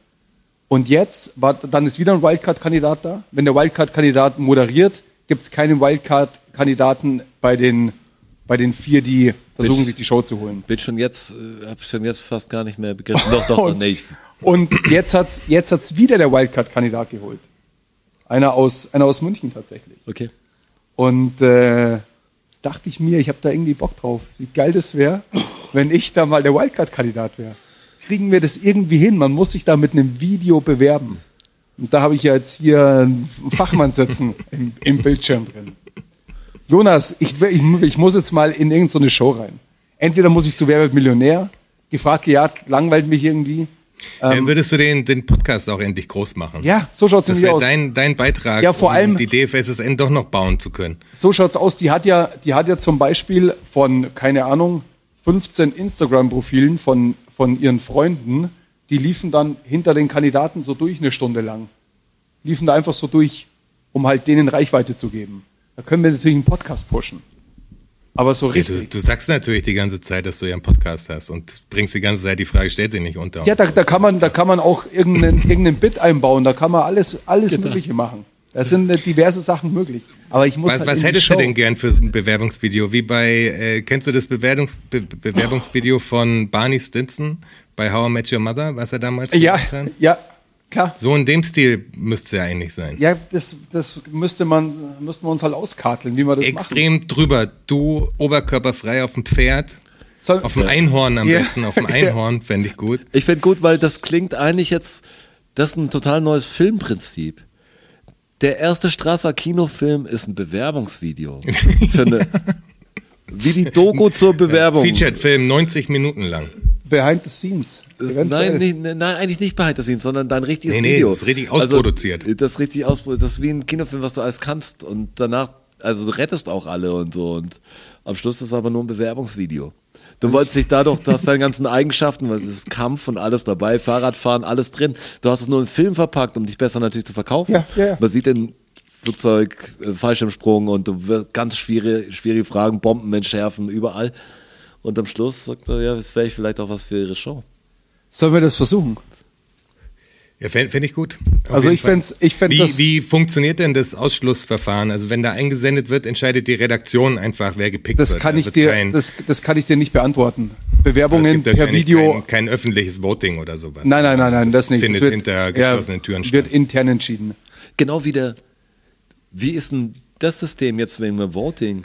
Und jetzt, war, dann ist wieder ein Wildcard-Kandidat da. Wenn der Wildcard-Kandidat moderiert, gibt es keinen Wildcard-Kandidaten bei den, bei den vier, die versuchen, Bin- sich die Show zu holen. Bin schon jetzt, äh, hab schon jetzt fast gar nicht mehr begriffen. Doch, doch, doch, Und- nee. Ich, Und jetzt hat's jetzt hat's wieder der Wildcard-Kandidat geholt. Einer aus, einer aus München tatsächlich. okay. Und äh, dachte ich mir, ich habe da irgendwie Bock drauf. Wie geil das wäre, wenn ich da mal der Wildcard-Kandidat wäre. Kriegen wir das irgendwie hin? Man muss sich da mit einem Video bewerben. Und da habe ich ja jetzt hier einen Fachmann sitzen im, im Bildschirm drin. Jonas, ich, ich, ich muss jetzt mal in irgendeine so Show rein. Entweder muss ich zu Wer wird Millionär, gefragt, gejagt, langweilt mich irgendwie. Äh, würdest du den, den Podcast auch endlich groß machen? Ähm, Ja, so schaut's Das nämlich aus. dein, dein Beitrag, Ja, vor um allem- die DFSSN doch noch bauen zu können. so schaut's aus. Die hat ja, die hat ja zum Beispiel von, keine Ahnung, 15 Instagram-Profilen von, von ihren Freunden, die liefen dann hinter den Kandidaten so durch eine Stunde lang. Liefen da einfach so durch, um halt denen Reichweite zu geben. Da können wir natürlich einen Podcast pushen. Aber so Ja, du, richtig. du sagst natürlich die ganze Zeit, dass du ja einen Podcast hast und bringst die ganze Zeit die Frage, stellt sie nicht unter. Ja, da, da kann man, da kann man auch irgendeinen, irgendeinen Bit einbauen. Da kann man alles, alles Mögliche machen. Da sind äh, diverse Sachen möglich. Aber ich muss was halt was hättest du denn gern für ein Bewerbungsvideo? Wie bei, äh, kennst du das Bewerbungs Be Bewerbungsvideo von Barney Stinson bei How I Met Your Mother, was er damals Ja, gemacht hat? ja, klar. So in dem Stil müsste es ja eigentlich sein. Ja, das, das müsste man, müssten wir uns halt auskarteln, wie wir das machen. Extrem drüber. Du oberkörperfrei auf dem Pferd, Soll, auf dem Einhorn am Ja. besten, auf dem Einhorn fände ich gut. Ich finde gut, weil das klingt eigentlich jetzt, das ist ein total neues Filmprinzip. Der erste Strasser Kinofilm ist ein Bewerbungsvideo. Für eine, wie die Doku zur Bewerbung. Featured-Film, 90 Minuten lang. Behind the scenes. Nein, nicht, nein, eigentlich nicht behind the scenes, sondern dein richtiges Nee, nee, Video. das ist richtig ausproduziert. Also, das ist richtig ausproduziert. Das ist wie ein Kinofilm, was du alles kannst. Und danach, also du rettest auch alle und so. Und am Schluss ist es aber nur ein Bewerbungsvideo. Du wolltest dich dadurch, du hast deine ganzen Eigenschaften, weil es ist Kampf und alles dabei, Fahrradfahren, alles drin. Du hast es nur im Film verpackt, um dich besser natürlich zu verkaufen. Ja, ja, ja. Man sieht den Flugzeug, äh, Fallschirmsprung und du wirst ganz schwierige, schwierige Fragen, Bomben entschärfen, überall. Und am Schluss sagt er, ja, das wäre vielleicht auch was für ihre Show. Sollen wir das versuchen? Ja, fände fänd ich gut. Auf Also ich fänd's- ich fänd wie, das- wie funktioniert denn das Ausschlussverfahren? Also wenn da eingesendet wird, entscheidet die Redaktion einfach, wer gepickt Das wird. kann ich wird dir, kein, das, das kann ich dir nicht beantworten. es Bewerbungen gibt per Video. Kein, kein öffentliches Voting oder sowas. nein, nein, nein, nein, das, nicht. Findet das wird, hinter geschlossenen Türen statt. Wird intern entschieden. Genau wie der, wie ist denn das System jetzt wegen dem Voting?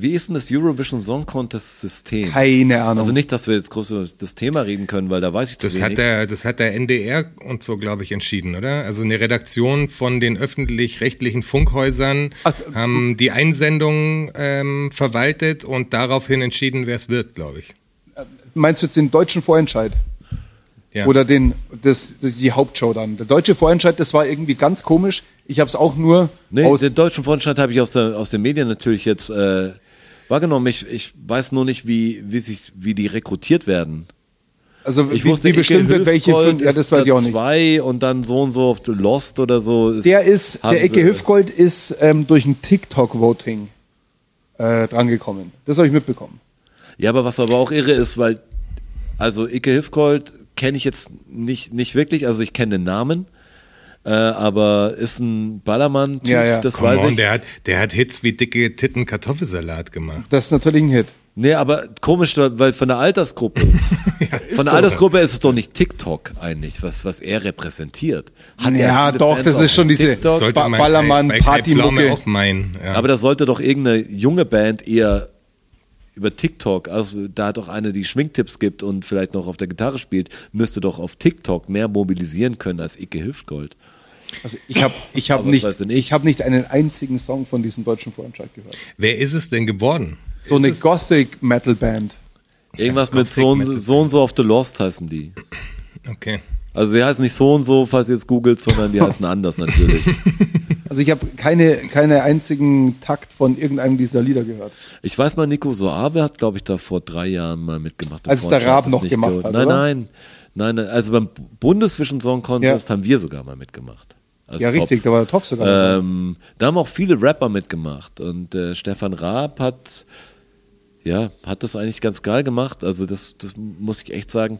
Wie ist denn das Eurovision Song Contest System? Keine Ahnung. Also nicht, dass wir jetzt groß über das Thema reden können, weil da weiß ich zu Das wenig. hat, der, das hat der NDR und so, glaube ich, entschieden, oder? Also eine Redaktion von den öffentlich-rechtlichen Funkhäusern Ach, haben die Einsendung ähm, verwaltet und daraufhin entschieden, wer es wird, glaube ich. Meinst du jetzt den deutschen Vorentscheid? Ja. Oder den, das, die Hauptshow dann? Der deutsche Vorentscheid, das war irgendwie ganz komisch. Ich habe es auch nur Nee, aus. den deutschen Vorstand habe ich aus, der, aus den Medien natürlich jetzt äh, wahrgenommen. Ich, ich weiß nur nicht, wie, wie, sich, wie die rekrutiert werden. Also Ich wie, wusste, wie bestimmt wird, welche fünf, ja, das weiß ich auch nicht. Zwei und dann so und so auf Lost oder so. Ist, Der ist, der Icke sie- Hüfgold ist ähm, durch ein TikTok-Voting äh, drangekommen. Das habe ich mitbekommen. Ja, aber was aber auch irre ist, weil, also Icke Hüfgold kenne ich jetzt nicht, nicht wirklich, also ich kenne den Namen, äh, aber ist ein Ballermann-Typ, Ja, ja. das Come weiß on, ich. der hat, der hat Hits wie dicke Titten Kartoffelsalat gemacht. Das ist natürlich ein Hit. Nee, aber komisch, weil von der Altersgruppe, von der so. Altersgruppe ist es doch nicht TikTok eigentlich, was, was er repräsentiert. Hat Ja, doch, Fans das ist schon diese Ba- man Ballermann, bei, bei Pflaume Partymucke. auch meinen. Ja. Aber das sollte doch irgendeine junge Band eher über TikTok, also da doch eine, die Schminktipps gibt und vielleicht noch auf der Gitarre spielt, müsste doch auf TikTok mehr mobilisieren können als Icke Hüftgold. Also ich habe ich hab nicht, ich? hab nicht einen einzigen Song von diesem deutschen Vorentscheid gehört. Wer ist es denn geworden? So ist eine Gothic-Metal-Band. Irgendwas mit so und, so und so auf The Lost heißen die. Okay. Also sie heißen nicht so und so, falls ihr jetzt googelt, sondern die heißen anders natürlich. Also ich habe keine, keine einzigen Takt von irgendeinem dieser Lieder gehört. Ich weiß mal, Nico Soave hat, glaube ich, da vor drei Jahren mal mitgemacht. Als der Raab noch gemacht gehört. hat, Nein, oder? nein. Nein, nein, also beim Bundesvision Song Contest haben wir sogar mal mitgemacht. Als Ja, Top. richtig, da war der Topf sogar. dabei. Ähm, da haben auch viele Rapper mitgemacht und äh, Stefan Raab hat ja hat das eigentlich ganz geil gemacht. Also das, das muss ich echt sagen.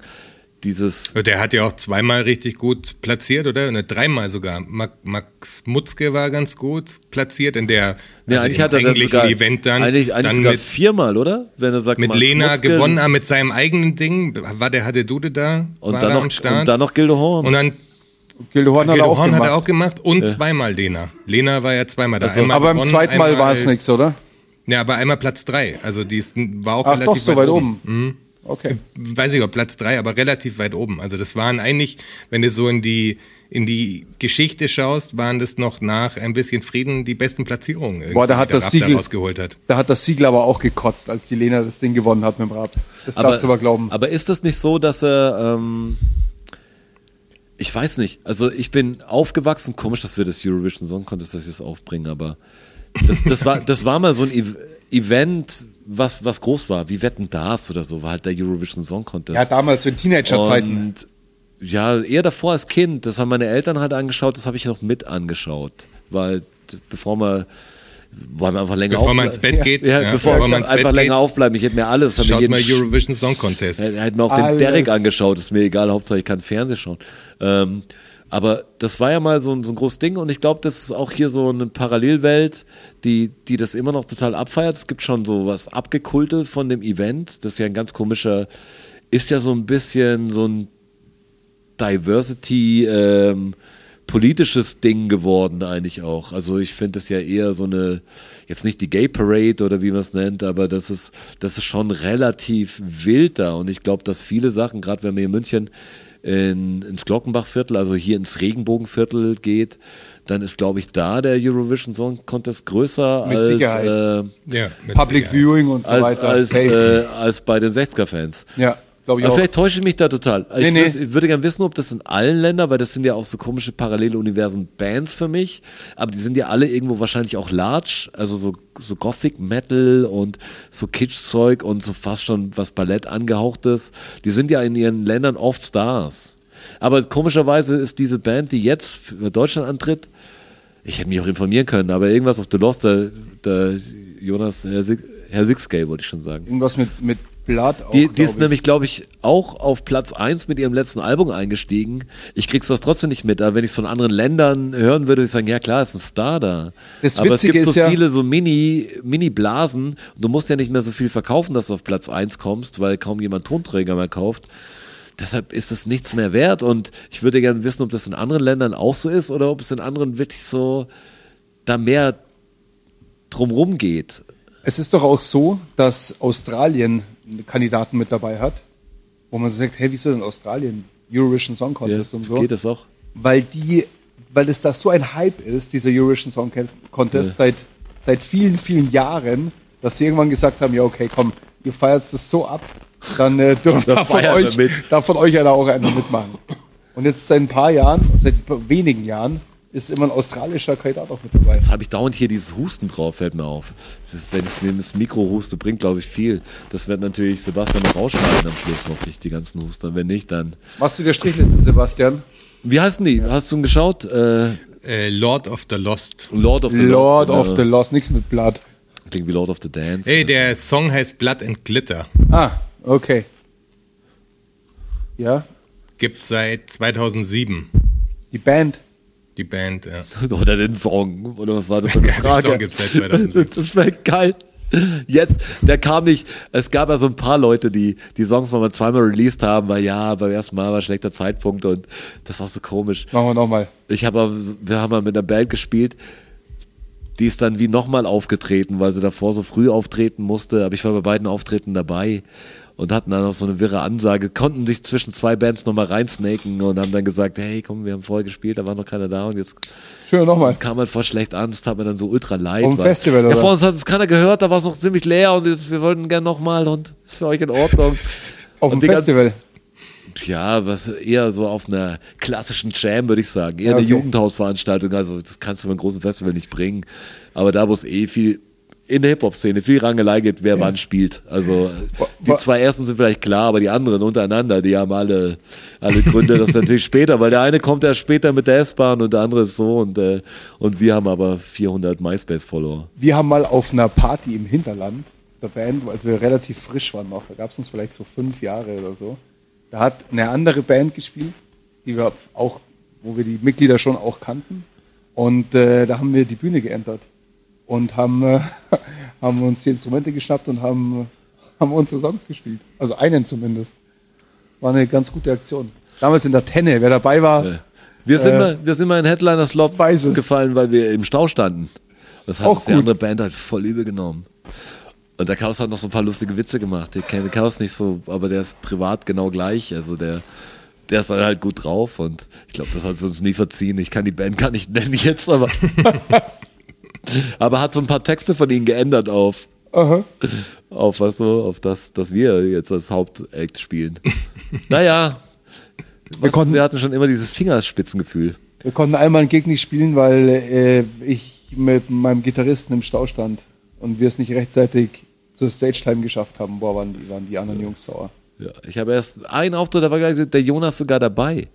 Dieses Der hat ja auch zweimal richtig gut platziert, oder? Ne, dreimal sogar. Ma- Max Mutzke war ganz gut platziert in der ja, also eigentlich hat er dann eigentlichen sogar, Event dann, eigentlich, eigentlich dann sogar mit, viermal, oder? Wenn er sagt, mit Max Lena Mutzke gewonnen, mit seinem eigenen Ding. War der hatte Dude da? und war dann noch am Start? und dann noch Gildo Horn. Und dann Gildo Horn hat er Gildo auch Horn hat gemacht. er auch gemacht und zweimal Lena. Lena war ja zweimal da. Also, einmal aber beim gewonnen, zweiten Mal war es nichts, oder? Ja, aber einmal Platz drei. Also die ist, war auch Ach relativ doch, so weit oben. Mhm. Okay. weiß ich ob Platz drei, aber relativ weit oben. Also das waren eigentlich, wenn du so in die in die Geschichte schaust, waren das noch nach ein bisschen Frieden die besten Platzierungen, Boah, da hat die der das Siegel- rausgeholt hat. Da hat das Siegel aber auch gekotzt, als die Lena das Ding gewonnen hat mit dem Rad. Das darfst du aber glauben. Aber ist das nicht so, dass er, ähm, ich weiß nicht, also ich bin aufgewachsen, komisch, dass wir das Eurovision Song Contest das jetzt aufbringen, aber das, das, war, das war mal so ein Ev- Event, was, was groß war, wie Wetten das oder so, war halt der Eurovision Song Contest. ja, damals in Teenagerzeiten. Und ja, eher davor als Kind. Das haben meine Eltern halt angeschaut, das habe ich noch mit angeschaut. Weil, bevor man, wollen wir einfach länger Bevor man ins Bett geht, Ja, ja, bevor bevor man man ins einfach Bett länger geht, aufbleiben. Ich hätte mir alles, Schaut jeden mal Eurovision Song Contest. er hat mir auch den Alles. Derek angeschaut, ist mir egal, Hauptsache ich kann Fernsehen schauen. Ähm, aber das war ja mal so ein, so ein großes Ding und ich glaube, das ist auch hier so eine Parallelwelt, die, die das immer noch total abfeiert. Es gibt schon so was Abgekulte von dem Event. Das ist ja ein ganz komischer, ist ja so ein bisschen so ein Diversity, ähm, politisches Ding geworden eigentlich auch. Also ich finde das ja eher so eine, jetzt nicht die Gay Parade oder wie man es nennt, aber das ist, das ist schon relativ wild da und ich glaube, dass viele Sachen, gerade wenn man hier in München in, ins Glockenbachviertel, also hier ins Regenbogenviertel geht, dann ist, glaube ich, da der Eurovision Song Contest größer Mit als, Sicherheit. äh, Ja, mit Public Sicherheit. Viewing und so als, weiter. als, äh, als bei den 60er-Fans. ja, glaube ich Aber auch. vielleicht täusche ich mich da total. Also ich, Nee, nee. ich würde gerne wissen, ob das in allen Ländern, weil das sind ja auch so komische parallele Universen-Bands für mich, aber die sind ja alle irgendwo wahrscheinlich auch large, also so, so Gothic Metal und so Kitsch-Zeug und so fast schon was Ballett angehauchtes. Die sind ja in ihren Ländern oft Stars. Aber komischerweise ist diese Band, die jetzt für Deutschland antritt, ich hätte mich auch informieren können, aber irgendwas auf The Lost, der, der Jonas, Sig, Herr Sixgay wollte ich schon sagen. Irgendwas mit, mit Blatt auch, Die, die glaub ist ich. nämlich, glaube ich, auch auf Platz 1 mit ihrem letzten Album eingestiegen. Ich krieg's was trotzdem nicht mit, aber wenn ich es von anderen Ländern hören würde, würde ich sagen, ja klar, ist ein Star da. Das aber es Witzige gibt so ja- viele so Mini, Mini-Blasen und du musst ja nicht mehr so viel verkaufen, dass du auf Platz 1 kommst, weil kaum jemand Tonträger mehr kauft. Deshalb ist es nichts mehr wert und ich würde gerne wissen, ob das in anderen Ländern auch so ist oder ob es in anderen wirklich so da mehr drumrum geht. Es ist doch auch so, dass Australien einen Kandidaten mit dabei hat, wo man sagt, hey, wieso denn Australien? Eurovision Song Ja, Contest und so. Geht das auch? Weil die, weil es da so ein Hype ist, dieser Eurovision Song Contest, Ja. seit, seit vielen, vielen Jahren, dass sie irgendwann gesagt haben, ja, okay, komm, ihr feiert das so ab, dann äh, dürft Da von euch, darf von euch ja da auch einer mitmachen. Und jetzt seit ein paar Jahren, seit wenigen Jahren, ist immer ein australischer Kandidat auch mit dabei. Jetzt habe ich dauernd hier dieses Husten drauf, fällt mir auf. Wenn ich neben das Mikro huste, bringt, glaube ich, viel. Das wird natürlich Sebastian noch rausschneiden am Schluss, hoffe ich, die ganzen Huster. Wenn nicht, dann. Machst du dir Strichliste, Sebastian? Wie heißen die? Hast du ihn geschaut? Äh, Äh, Lord of the Lost. Lord of the Lord Lost. of the Lost, nichts mit Blood. Klingt wie Lord of the Dance. Ey, der Song heißt Blood and Glitter. Ah, okay. Ja, Gibt seit 2007 die Band. Die Band. Ja. Oder den Song. Oder was war das für eine Frage? Song gibt's seit 2007. Das wäre geil. Jetzt, der kam nicht, es gab ja so ein paar Leute, die die Songs mal zweimal released haben, weil ja, beim ersten Mal war schlechter Zeitpunkt und das ist auch so komisch. Machen wir nochmal. Ich habe, wir haben mal mit einer Band gespielt, die ist dann wie nochmal aufgetreten, weil sie davor so früh auftreten musste, aber ich war bei beiden Auftreten dabei und hatten dann auch so eine wirre Ansage, konnten sich zwischen zwei Bands nochmal reinsnaken und haben dann gesagt, hey komm, wir haben vorher gespielt, da war noch keiner da und jetzt Schön nochmal. das kam halt voll schlecht an, das tat mir dann so ultra leid. Dem weil- Festival, Ja, oder? vor uns hat es keiner gehört, da war es noch ziemlich leer und jetzt, wir wollten gern nochmal und ist für euch in Ordnung. Auf dem die ganzen- Festival. Ja, was eher so auf einer klassischen Jam, würde ich sagen. Eher eine Okay. Jugendhausveranstaltung. Also, das kannst du beim großen Festival nicht bringen. Aber da, wo es eh viel in der Hip-Hop-Szene viel Rangelei gibt, wer wann spielt. Also die zwei ersten sind vielleicht klar, aber die anderen untereinander, die haben alle, alle Gründe, das ist natürlich später, weil der eine kommt erst später mit der S-Bahn und der andere ist so und, äh, und wir haben aber 400 MySpace-Follower. Wir haben mal auf einer Party im Hinterland der Band, als wir relativ frisch waren noch, da gab es uns vielleicht so fünf Jahre oder so. Da hat eine andere Band gespielt, die wir auch, wo wir die Mitglieder schon auch kannten. Und äh, da haben wir die Bühne geändert und haben, äh, haben uns die Instrumente geschnappt und haben, äh, haben unsere Songs gespielt. Also einen zumindest. War eine ganz gute Aktion. Damals in der Tenne, wer dabei war, Wir sind, Äh, mal, wir sind mal in Headliner-Slot gefallen, weil wir im Stau standen. Das hat Auch die andere Band halt voll übel genommen. Und der Chaos hat noch so ein paar lustige Witze gemacht. Ich kenne Chaos nicht so, aber der ist privat genau gleich. Also der, der ist halt gut drauf und ich glaube, das hat sie uns nie verziehen. Ich kann die Band gar nicht nennen jetzt, aber. aber hat so ein paar Texte von ihnen geändert auf. Aha. Auf was so, auf das, dass wir jetzt als Hauptact spielen. naja. Was, konnten- wir hatten schon immer dieses Fingerspitzengefühl. Wir konnten einmal einen Gig nicht spielen, weil äh, ich mit meinem Gitarristen im Stau stand und wir es nicht rechtzeitig zur Stage-Time geschafft haben. Boah, waren die, waren die anderen Jungs sauer. Ja, ich habe erst einen Auftritt, da war der Jonas sogar dabei.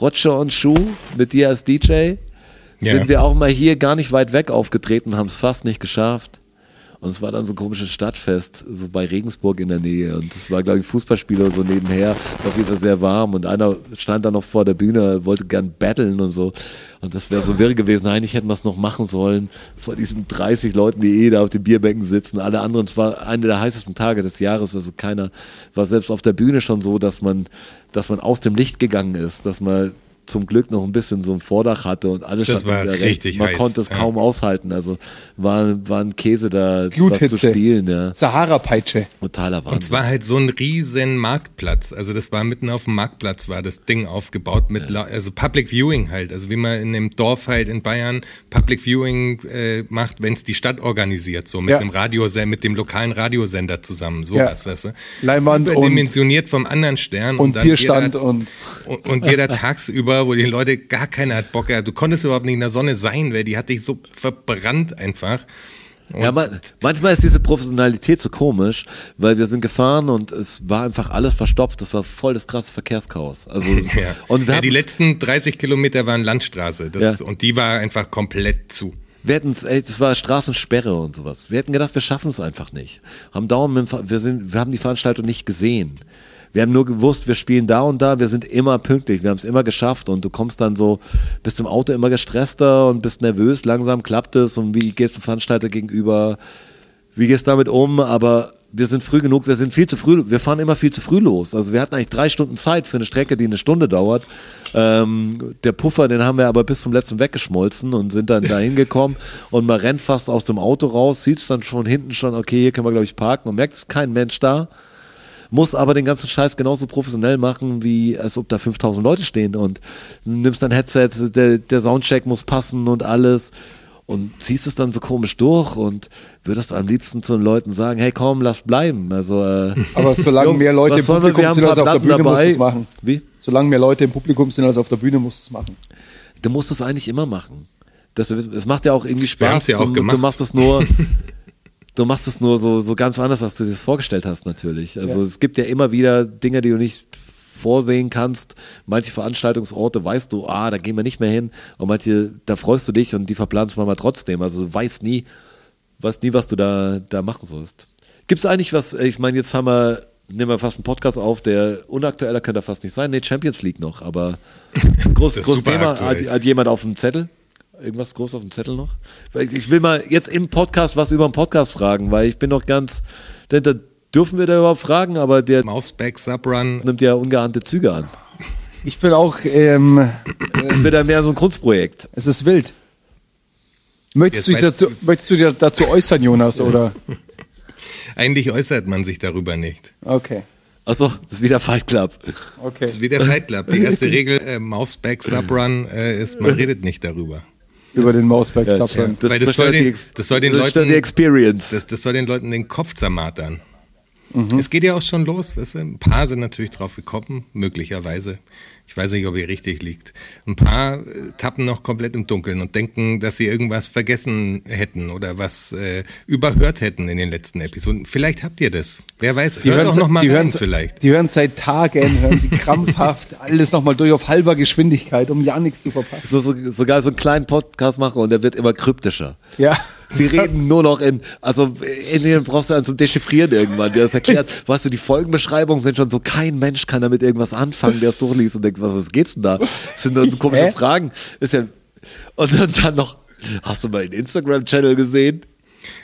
Roger und Schuh mit dir als DJ Ja. sind wir auch mal hier gar nicht weit weg aufgetreten haben es fast nicht geschafft. Und es war dann so ein komisches Stadtfest, so bei Regensburg in der Nähe. Und es war, glaube ich, Fußballspieler so nebenher. War auf jeden Fall sehr warm. Und einer stand da noch vor der Bühne, wollte gern battlen und so. Und das wäre so wirr gewesen. Eigentlich hätten wir es noch machen sollen vor diesen 30 Leuten, die eh da auf den Bierbänken sitzen. Alle anderen, es war einer der heißesten Tage des Jahres. Also keiner war selbst auf der Bühne schon so, dass man, dass man aus dem Licht gegangen ist, dass man zum Glück noch ein bisschen so ein Vordach hatte und alles Das war wieder richtig Man heiß, konnte es ja. kaum aushalten. Also war, war ein Käse da, was zu spielen. Ja. Sahara-Peitsche. Totaler Wahnsinn. Und es war halt so ein riesen Marktplatz. Also das war mitten auf dem Marktplatz, war das Ding aufgebaut mit, lau- also Public Viewing halt. Also wie man in einem Dorf halt in Bayern Public Viewing äh, macht, wenn es die Stadt organisiert, so mit Ja. einem Radiosender, mit dem lokalen Radiosender zusammen, sowas, Ja. weißt du. Leinwand und- Dimensioniert vom anderen Stern. Und dann Bierstand jeder, und und, und jeder tagsüber, wo die Leute gar keiner hat Bock, ja, du konntest überhaupt nicht in der Sonne sein, weil die hat dich so verbrannt einfach. Und Ja, man, manchmal ist diese Professionalität so komisch, weil wir sind gefahren und es war einfach alles verstopft. Das war voll das krasse Verkehrschaos. Also Ja. und ja, die letzten 30 Kilometer waren Landstraße das, Ja. und die war einfach komplett zu. Wir hätten es, das war Straßensperre und sowas. Wir hätten gedacht, wir schaffen es einfach nicht. Haben Ver- wir sind, wir haben die Veranstaltung nicht gesehen. Wir haben nur gewusst, wir spielen da und da, wir sind immer pünktlich, wir haben es immer geschafft und du kommst dann so, bist im Auto immer gestresster und bist nervös, langsam klappt es und wie gehst du dem Veranstalter gegenüber, wie gehst du damit um, aber wir sind früh genug, wir sind viel zu früh, wir fahren immer viel zu früh los. Also wir hatten eigentlich drei Stunden Zeit für eine Strecke, die eine Stunde dauert. Ähm, der Puffer, den haben wir aber bis zum letzten weggeschmolzen und sind dann da hingekommen und man rennt fast aus dem Auto raus, sieht es dann schon hinten schon, okay, hier können wir glaube ich parken und merkt, es ist kein Mensch da. Muss aber den ganzen Scheiß genauso professionell machen, wie als ob da 5000 Leute stehen und du nimmst dein Headset, der, der Soundcheck muss passen und alles und ziehst es dann so komisch durch und würdest am liebsten zu den Leuten sagen, hey komm, lass bleiben. Also, äh, Aber solange Jungs, mehr Leute im wir? Publikum Wir haben sind als auf der Bühne, musst du es machen. Wie? Solange mehr Leute im Publikum sind als auf der Bühne, musst du es machen. Du musst es eigentlich immer machen. Das, es macht ja auch irgendwie Spaß. ja auch du, du machst es nur, du machst es nur so, so ganz anders, als du dir das vorgestellt hast, natürlich. Also Ja. es gibt ja immer wieder Dinge, die du nicht vorsehen kannst. Manche Veranstaltungsorte weißt du, ah, da gehen wir nicht mehr hin. Und manche, da freust du dich und die verplanst man mal trotzdem. Also du weißt nie, weißt nie, was du da, da machen sollst. Gibt es eigentlich was, ich meine, jetzt haben wir, nehmen wir fast einen Podcast auf, der unaktueller könnte fast nicht sein. Nee, Champions League noch, aber groß, Das ist groß super Thema. Hat, hat jemand auf dem Zettel? Irgendwas groß auf dem Zettel noch? Ich will mal jetzt im Podcast was über den Podcast fragen, weil ich bin noch ganz, denn da dürfen wir da überhaupt fragen, aber der Mouseback, Subrun, nimmt ja ungeahnte Züge an. Ich bin auch, ähm, Es wird dann mehr so ein Kunstprojekt. es ist wild. Möchtest du, dich dazu, möchtest du dir dazu äußern, Jonas, oder? eigentlich äußert man sich darüber nicht. Okay, Achso, das ist wieder Fight Club. okay. Das ist wie der Fight Club. Die erste Regel, äh, Mouseback, Subrun, äh, ist, man redet nicht darüber. Über den Mausberg Ja, das, das zerstört soll den- das soll den das Leuten- die Experience. Das, das soll den Leuten den Kopf zermartern. Es geht ja auch schon los, weißt du? Ein paar sind natürlich drauf gekommen, möglicherweise. Ich weiß nicht, ob ihr richtig liegt. Ein paar äh, tappen noch komplett im Dunkeln und denken, dass sie irgendwas vergessen hätten oder was äh, überhört hätten in den letzten Episoden. Vielleicht habt ihr das. Wer weiß, Die hört hören, auch noch mal die, rein hören, vielleicht. die hören seit Tagen, hören sie krampfhaft alles nochmal durch auf halber Geschwindigkeit, um ja nichts zu verpassen. So, so, sogar so einen kleinen Podcast machen und der wird immer kryptischer. Ja. Sie reden nur noch in, also in denen brauchst du dann zum Dechiffrieren irgendwann, der das erklärt. Weißt du, die Folgenbeschreibungen sind schon so, kein Mensch kann damit irgendwas anfangen, der es durchliest und denkt, was, was geht's denn da? Das sind nur komische Hä? Fragen. Ist ja, und dann, dann noch, hast du meinen Instagram-Channel gesehen?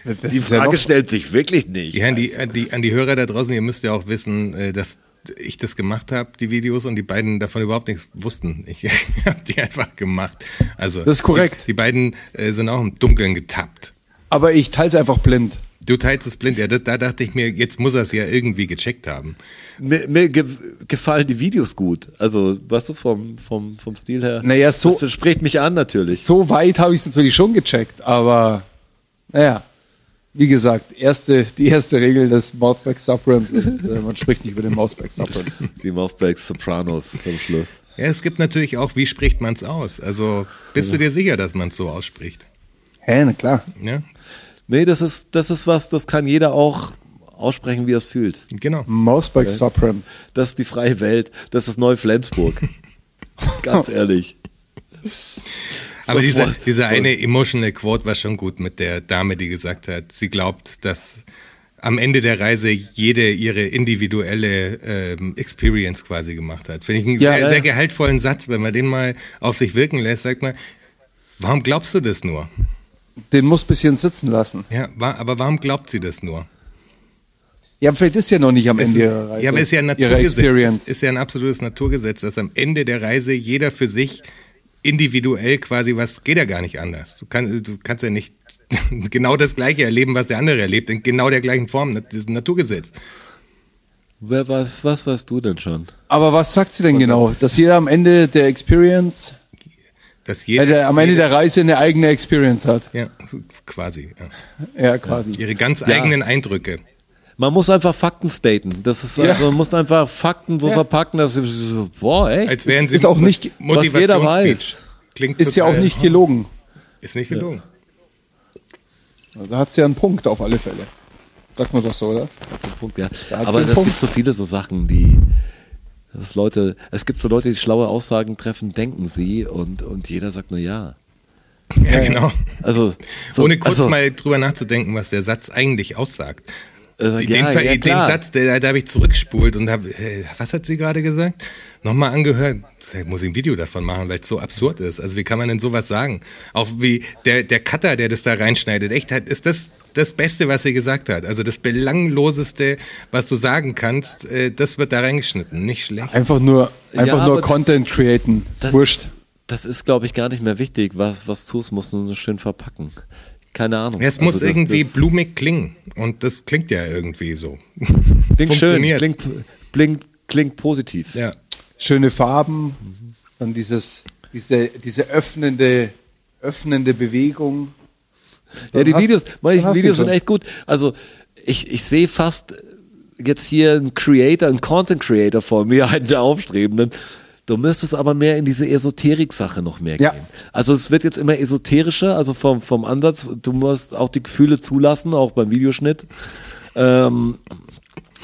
Die ist ja Frage noch- stellt sich wirklich nicht. Ja, an die, an, die, an die Hörer da draußen, ihr müsst ja auch wissen, äh, dass ich das gemacht habe, die Videos, und die beiden davon überhaupt nichts wussten. Ich habe die einfach gemacht. Also Das ist korrekt. Die, die beiden äh, sind auch im Dunkeln getappt. Aber ich teile es einfach blind. Du teilst es blind. Ja, das, da dachte ich mir, jetzt muss er es ja irgendwie gecheckt haben. Mir, mir ge gefallen die Videos gut. Also, weißt du, vom, vom, vom Stil her. Naja, so- Das spricht mich an natürlich. So weit habe ich es natürlich schon gecheckt, aber naja, wie gesagt, erste, die erste Regel des Mouthback Subrams ist, äh, man spricht nicht über den Mouthback Subram. Die Mouthbacks Sopranos am Schluss. Ja, es gibt natürlich auch, wie spricht man es aus? Also bist du dir sicher, dass man es so ausspricht? Hä, na klar. Ja, Nee, das ist, das ist was, das kann jeder auch aussprechen, wie er es fühlt. genau. Mouthback Subram. Das ist die freie Welt. Das ist Neu-Flensburg. Ganz ehrlich. Aber dieser, dieser eine emotional Quote war schon gut mit der Dame, die gesagt hat, sie glaubt, dass am Ende der Reise jede ihre individuelle ähm, Experience quasi gemacht hat. Finde ich einen Ja, sehr, ja, sehr gehaltvollen Satz, wenn man den mal auf sich wirken lässt. Sagt man, warum glaubst du das nur? Den muss ein bisschen sitzen lassen. Ja, wa aber warum glaubt sie das nur? Ja, vielleicht ist ja noch nicht am Es- Ende ihrer Reise. ja, aber ist ja ein Naturgesetz. Es ist ja ein absolutes Naturgesetz, dass am Ende der Reise jeder für sich individuell quasi was geht ja gar nicht anders. Du, kann, du kannst ja nicht genau das Gleiche erleben, was der andere erlebt, in genau der gleichen Form. Das ist ein Naturgesetz. Wer was, was weißt du denn schon? aber was sagt sie denn genau? Dass jeder am Ende der Experience, Dass äh, jeder, der, am Ende jeder, der Reise eine eigene Experience hat. ja, quasi. Ja. Ja, quasi. Ihre ganz eigenen Eindrücke. Man muss einfach Fakten staten. Das ist Ja. also, man muss einfach Fakten so verpacken, dass sie so, boah, echt? Als wären sie ist auch nicht- was jeder weiß. Klingt Ist ja auch nicht gelogen. Ist nicht gelogen. Da hat sie ja einen Punkt auf alle Fälle. Sagt man doch so, oder? Zum Punkt, ja. Da hat Aber einen es gibt so viele so Sachen, die dass Leute, es gibt so Leute, die schlaue Aussagen treffen, denken sie und, und jeder sagt nur ja. Ja, genau. Also, so, Ohne kurz also, mal drüber nachzudenken, was der Satz eigentlich aussagt. Äh, den, ja, Ver- ja, den. Satz, der, da habe ich zurückgespult und habe, äh, was hat sie gerade gesagt? Nochmal angehört. Ich muss ich ein Video davon machen, weil es so absurd ist. Also wie kann man denn sowas sagen? Auch wie der, der Cutter, der das da reinschneidet, echt, ist das das Beste, was sie gesagt hat. Also das Belangloseste, was du sagen kannst, äh, das wird da reingeschnitten. Nicht schlecht. Einfach nur, einfach Ja, nur aber das- Content createn. Ist Das wurscht. Ist, das ist, glaube ich, gar nicht mehr wichtig. Was, was tust, musst du so schön verpacken. Keine Ahnung. Es muss Also das- irgendwie das blumig klingen. Und das klingt ja irgendwie so. Klingt schön, funktioniert. klingt, klingt, klingt positiv. Ja. Schöne Farben, dann dieses, diese, diese öffnende, öffnende Bewegung. Ja, die Dann hast- Videos, dann manche Videos sind echt gut. Also ich, ich sehe fast jetzt hier einen Creator, einen Content Creator vor mir, einen der Aufstrebenden. Du müsstest aber mehr in diese Esoterik-Sache noch mehr Ja. gehen. Also es wird jetzt immer esoterischer, also vom, vom Ansatz, du musst auch die Gefühle zulassen, auch beim Videoschnitt. Ähm,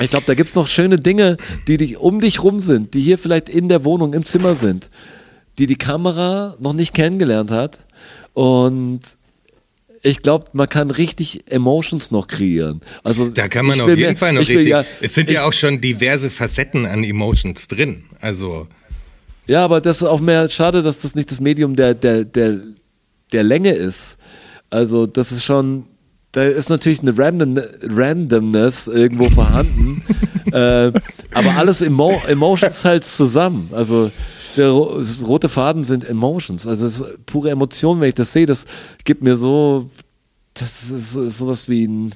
ich glaube, da gibt's noch schöne Dinge, die dich um dich rum sind, die hier vielleicht in der Wohnung, im Zimmer sind, die die Kamera noch nicht kennengelernt hat. Und ich glaube, man kann richtig Emotions noch kreieren. Also Da kann man auf jeden mehr- Fall noch richtig. Ja, es sind ich, ja auch schon diverse Facetten an Emotions drin. Also, Ja, aber das ist auch mehr schade, dass das nicht das Medium der, der, der, der Länge ist. Also, das ist schon, da ist natürlich eine Random, Randomness irgendwo vorhanden. äh, aber alles Emo Emotions halt zusammen. Also, der ro rote Faden sind Emotions. Also, es ist pure Emotion, wenn ich das sehe. Das gibt mir so, das ist so- sowas wie ein,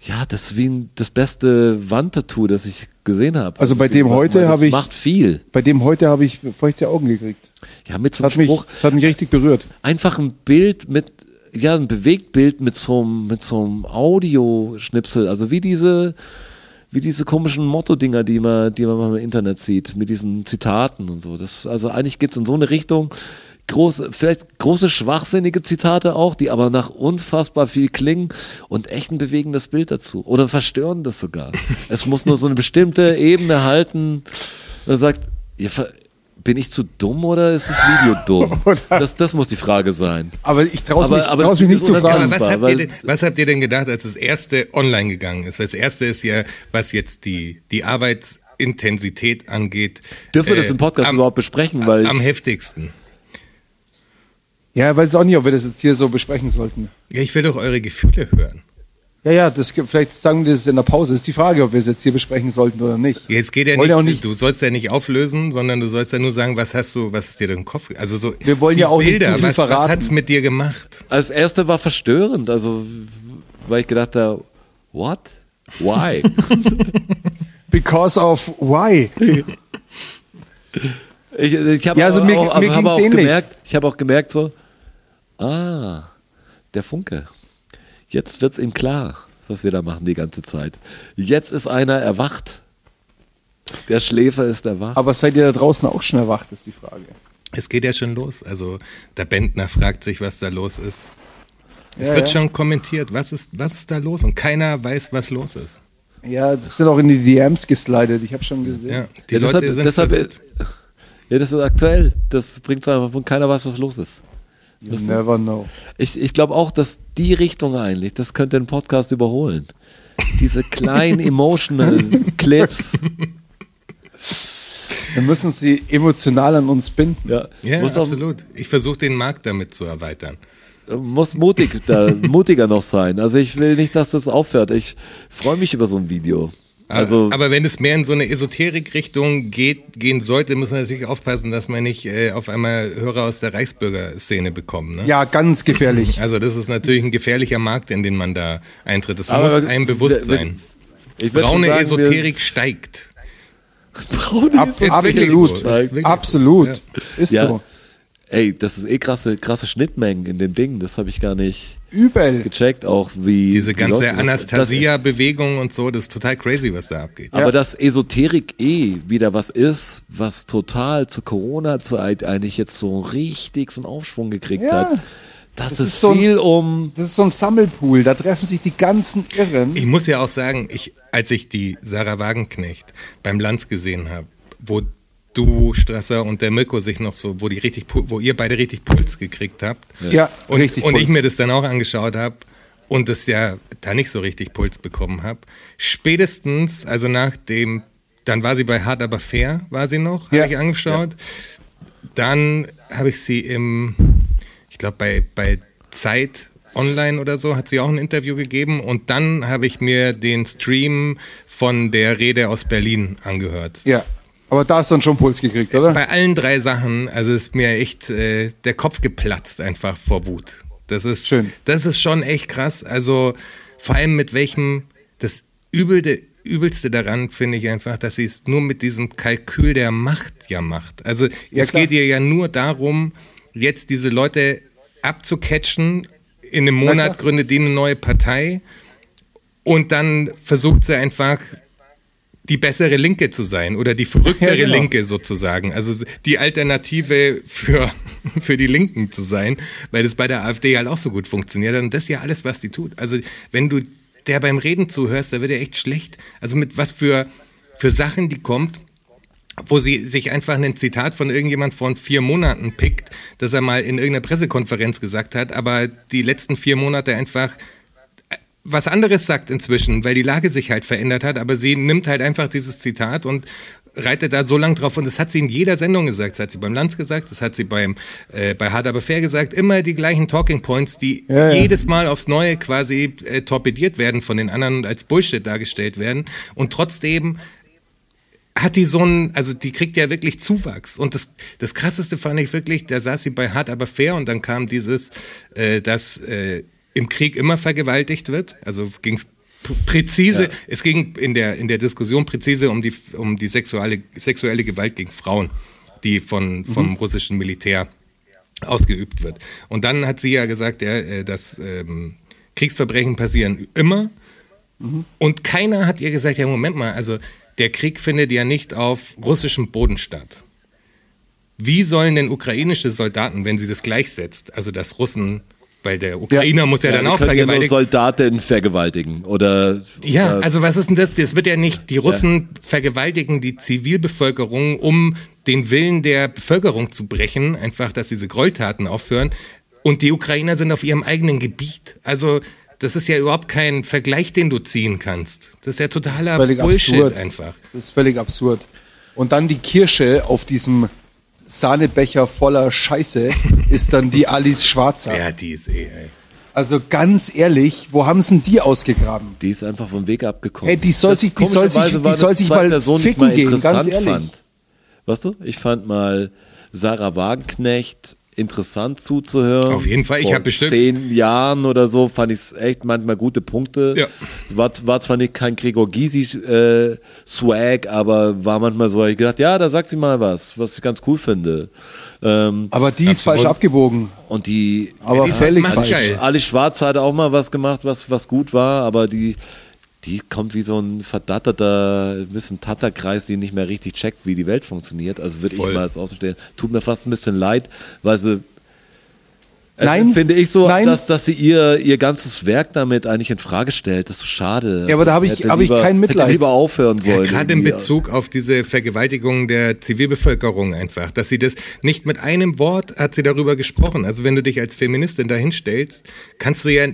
ja, das ist wie ein, das beste Wandtattoo, das ich gesehen habe. Also bei wie dem gesagt, heute habe ich- macht viel. Bei dem heute habe ich feuchte Augen gekriegt. Ja, mit so einem hat, mich, Spruch. das hat mich richtig berührt. Einfach ein Bild mit, ja, ein Bewegtbild mit so einem, mit so einem Audioschnipsel. Also wie diese, wie diese komischen Motto-Dinger, die man, die man mal im Internet sieht, mit diesen Zitaten und so. Das, also eigentlich geht's in so eine Richtung, große, vielleicht große schwachsinnige Zitate auch, die aber nach unfassbar viel klingen und echt ein bewegendes Bild dazu. Oder verstören das sogar. es muss nur so eine bestimmte Ebene halten. Man sagt, ihr ver- bin ich zu dumm oder ist das Video dumm? Das, das muss die Frage sein. Aber ich traue mich, aber mich nicht zu fragen. Was habt, weil- ihr denn, was habt ihr denn gedacht, als das erste online gegangen ist? Weil das erste ist ja, was jetzt die, die Arbeitsintensität angeht. Dürfen wir äh, das im Podcast am, überhaupt besprechen? Weil am ich, heftigsten. Ja, weiß auch nicht, ob wir das jetzt hier so besprechen sollten. Ja, ich will doch eure Gefühle hören. Ja, ja, das gibt, vielleicht sagen wir das in der Pause. Das ist die Frage, ob wir es jetzt hier besprechen sollten oder nicht. Jetzt geht ja nicht, auch nicht- du sollst ja nicht auflösen, sondern du sollst ja nur sagen, was hast du, was ist dir durch den Kopf? Also so Wir wollen die ja auch nicht Bilder, zu viel was, was verraten. hat's mit dir gemacht? als erste war verstörend, also weil ich gedacht habe, what? Why? Because of why? Ich, ich habe Ja, also mir- auch, mir hab auch gemerkt, ich habe auch gemerkt so, ah, der Funke. Jetzt wird's ihm klar, was wir da machen die ganze Zeit. Jetzt ist einer erwacht. Der Schläfer ist erwacht. Aber seid ihr da draußen auch schon erwacht, ist die Frage. Es geht ja schon los. Also der Bentner fragt sich, was da los ist. Es Ja, wird ja. schon kommentiert, was ist, was ist da los? Und keiner weiß, was los ist. Ja, das sind auch in die DMs geslidet. Ich habe schon gesehen. Ja, die ja, Leute deshalb, sind deshalb, ja, das ist aktuell. Das bringt es einfach, und keiner weiß, was los ist. You never know. Ich, ich glaube auch, dass die Richtung eigentlich, das könnte den Podcast überholen. Diese kleinen emotional Clips. Wir müssen sie emotional an uns binden. Ja, Ja, muss, auch, absolut. Ich versuche den Markt damit zu erweitern. muss mutig, da, mutiger noch sein. Also ich will nicht, dass das aufhört. Ich freue mich über so ein Video. Also aber wenn es mehr in so eine Esoterik-Richtung geht, gehen sollte, muss man natürlich aufpassen, dass man nicht äh, auf einmal Hörer aus der Reichsbürger-Szene bekommt. Ne? Ja, ganz gefährlich. Also das ist natürlich ein gefährlicher Markt, in den man da eintritt. Das Aber muss einem bewusst sein. Braune sagen, Esoterik steigt. Braune Ab, Ist wirklich absolut. so, ist wirklich so. absolut. Ja. Ist Ja. so. Ey, das ist eh krasse, krasse Schnittmengen in dem Ding. Das habe ich gar nicht Übel. gecheckt, auch wie Diese ganze das- Anastasia-Bewegung und so, das ist total crazy, was da abgeht. Aber dass Esoterik eh wieder was ist, was total zur Corona-Zeit eigentlich jetzt so richtig so einen Aufschwung gekriegt Ja. hat. Das, Das ist, ist so ein- viel um. Das ist so ein Sammelpool. Da treffen sich die ganzen Irren. Ich muss ja auch sagen, ich, als ich die Sarah Wagenknecht beim Lanz gesehen habe, wo du, Strasser und der Mirko sich noch so, wo die richtig, wo ihr beide richtig Puls gekriegt habt. Ja, Und, richtig. und ich Puls. mir das dann auch angeschaut habe und das ja da nicht so richtig Puls bekommen habe. Spätestens, also nach dem, dann war sie bei Hard aber fair, war sie noch, Ja. habe ich angeschaut. Dann habe ich sie im, ich glaube bei, bei Zeit online oder so, hat sie auch ein Interview gegeben und dann habe ich mir den Stream von der Rede aus Berlin angehört. Ja. Aber da hast du dann schon Puls gekriegt, oder? Bei allen drei Sachen, also ist mir echt äh, der Kopf geplatzt einfach vor Wut. Das ist, Schön. das ist schon echt krass. Also vor allem mit welchem, das Übelte, Übelste daran finde ich einfach, dass sie es nur mit diesem Kalkül der Macht ja macht. Also Ja, es klar. geht ihr ja nur darum, jetzt diese Leute abzucatchen. In einem Na Monat gründet die eine neue Partei und dann versucht sie einfach die bessere Linke zu sein oder die verrücktere Ja, genau. Linke sozusagen. Also die Alternative für, für die Linken zu sein, weil das bei der AfD halt auch so gut funktioniert. Und das ist ja alles, was die tut. Also wenn du der beim Reden zuhörst, da wird er echt schlecht. Also mit was für, für Sachen die kommt, wo sie sich einfach ein Zitat von irgendjemand von vier Monaten pickt, das er mal in irgendeiner Pressekonferenz gesagt hat, aber die letzten vier Monate einfach was anderes sagt inzwischen, weil die Lage sich halt verändert hat, aber sie nimmt halt einfach dieses Zitat und reitet da so lang drauf und das hat sie in jeder Sendung gesagt, das hat sie beim Lanz gesagt, das hat sie beim äh, bei Hard aber fair gesagt, immer die gleichen Talking Points, die Ja, ja. jedes Mal aufs Neue quasi äh, torpediert werden von den anderen und als Bullshit dargestellt werden und trotzdem hat die so ein, also die kriegt ja wirklich Zuwachs. Und das, das krasseste fand ich wirklich, da saß sie bei Hart aber fair und dann kam dieses, äh, dass äh, im Krieg immer vergewaltigt wird. Also ging es präzise, es ging in der, in der Diskussion präzise um die, um die sexuelle, sexuelle Gewalt gegen Frauen, die von, vom russischen Militär ausgeübt wird. Und dann hat sie ja gesagt, ja, äh, dass ähm, Kriegsverbrechen passieren immer Und keiner hat ihr gesagt, ja, Moment mal, also der Krieg findet ja nicht auf russischem Boden statt. Wie sollen denn ukrainische Soldaten, wenn sie das gleichsetzt, also dass Russen, weil der Ukrainer muss ja, Ja, dann die auch können ja nur vergewaltigen. Soldaten vergewaltigen oder Ja, äh, also was ist denn das? Das wird ja nicht, die Russen vergewaltigen die Zivilbevölkerung, um den Willen der Bevölkerung zu brechen, einfach, dass diese Gräueltaten aufhören. Und die Ukrainer sind auf ihrem eigenen Gebiet. Also das ist ja überhaupt kein Vergleich, den du ziehen kannst. Das ist ja totaler völlig Bullshit absurd. einfach. Das ist völlig absurd. Und dann die Kirsche auf diesem Sahnebecher voller Scheiße ist dann die Alice Schwarzer. Ja, die ist eh, ey. Also ganz ehrlich, wo haben sie denn die ausgegraben? die ist einfach vom Weg abgekommen. Hey, die soll Das sich- die soll sich- die soll sich mal Person, die ich ficken mal gehen, ganz interessant ehrlich. fand. Weißt du, ich fand mal Sarah Wagenknecht interessant zuzuhören. Auf jeden Fall, ich Vor hab bestimmt- zehn Jahren oder so fand ich es echt manchmal gute Punkte. Ja. Es war, war zwar nicht kein Gregor Gysi äh, Swag, aber war manchmal so, hab ich gedacht, ja, da sagt sie mal was, was ich ganz cool finde. Ähm, Aber die ist falsch abgebogen. und die Aber die ist völlig falsch. geil. Ali Schwarz hat auch mal was gemacht, was, was gut war, aber die, die kommt wie so ein verdatterter, ein bisschen Tatterkreis, die nicht mehr richtig checkt, wie die Welt funktioniert. Also würde ich mal das ausstellen. Tut mir fast ein bisschen leid, weil sie äh, Nein, finde ich so, nein. dass, dass sie ihr, ihr ganzes Werk damit eigentlich in Frage stellt. Das ist so schade. Ja, aber da hab ich- hätte hab ich kein Mitleid. Hätte lieber aufhören Ja, sollen. gerade in. Bezug auf diese Vergewaltigung der Zivilbevölkerung einfach, dass sie das nicht mit einem Wort hat sie darüber gesprochen. Also wenn du dich als Feministin dahinstellst, kannst du ja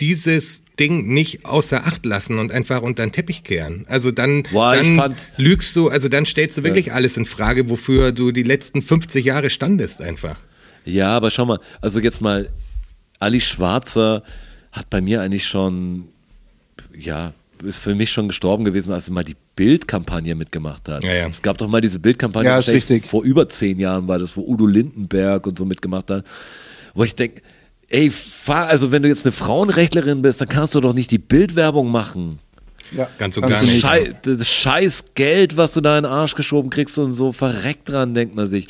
dieses Ding nicht außer Acht lassen und einfach unter den Teppich kehren. Also dann, Boah, ich dann fand- lügst du, also dann stellst du wirklich alles in Frage, wofür du die letzten 50 Jahre standest einfach. Ja, aber schau mal, also jetzt mal, Ali Schwarzer hat bei mir eigentlich schon, ja, ist für mich schon gestorben gewesen, als er mal die Bildkampagne mitgemacht hat. Ja, ja. Es gab doch mal diese Bildkampagne, Ja, vor über zehn Jahren war das, wo Udo Lindenberg und so mitgemacht hat, wo ich denke, ey, fahr, also wenn du jetzt eine Frauenrechtlerin bist, dann kannst du doch nicht die Bildwerbung machen. Ja, Ganz und gar nicht. Schei das scheiß Geld, was du da in den Arsch geschoben kriegst und so verreckt dran, denkt man sich.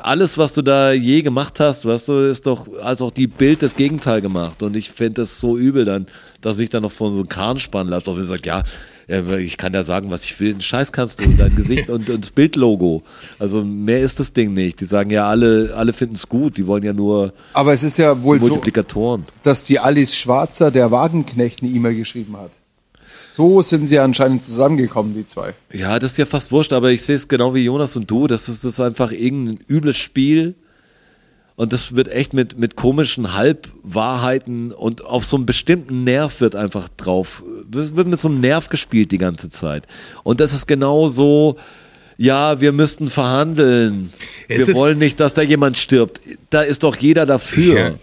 Alles, was du da je gemacht hast, weißt du, ist doch als auch die Bild das Gegenteil gemacht. Und ich finde das so übel dann, dass ich dann noch von so einem Kahn spannen lasse. Auch wenn ich sage, ja, äh, ich kann ja sagen, was ich will. Den Scheiß kannst du, dein Gesicht und, und das Bildlogo. Also mehr ist das Ding nicht. Die sagen ja alle, alle finden es gut. Die wollen ja nur Aber es ist ja wohl so, Multiplikatoren. dass die Alice Schwarzer der Wagenknecht eine E-Mail geschrieben hat. So sind sie anscheinend zusammengekommen, die zwei. Ja, das ist ja fast wurscht, aber ich sehe es genau wie Jonas und du. Das ist, das ist einfach irgendein übles Spiel. Und das wird echt mit, mit komischen Halbwahrheiten und auf so einem bestimmten Nerv wird einfach drauf, wird mit so einem Nerv gespielt die ganze Zeit. Und das ist genau so, ja, wir müssten verhandeln. Es wir wollen nicht, dass da jemand stirbt. Da ist doch jeder dafür. Ja,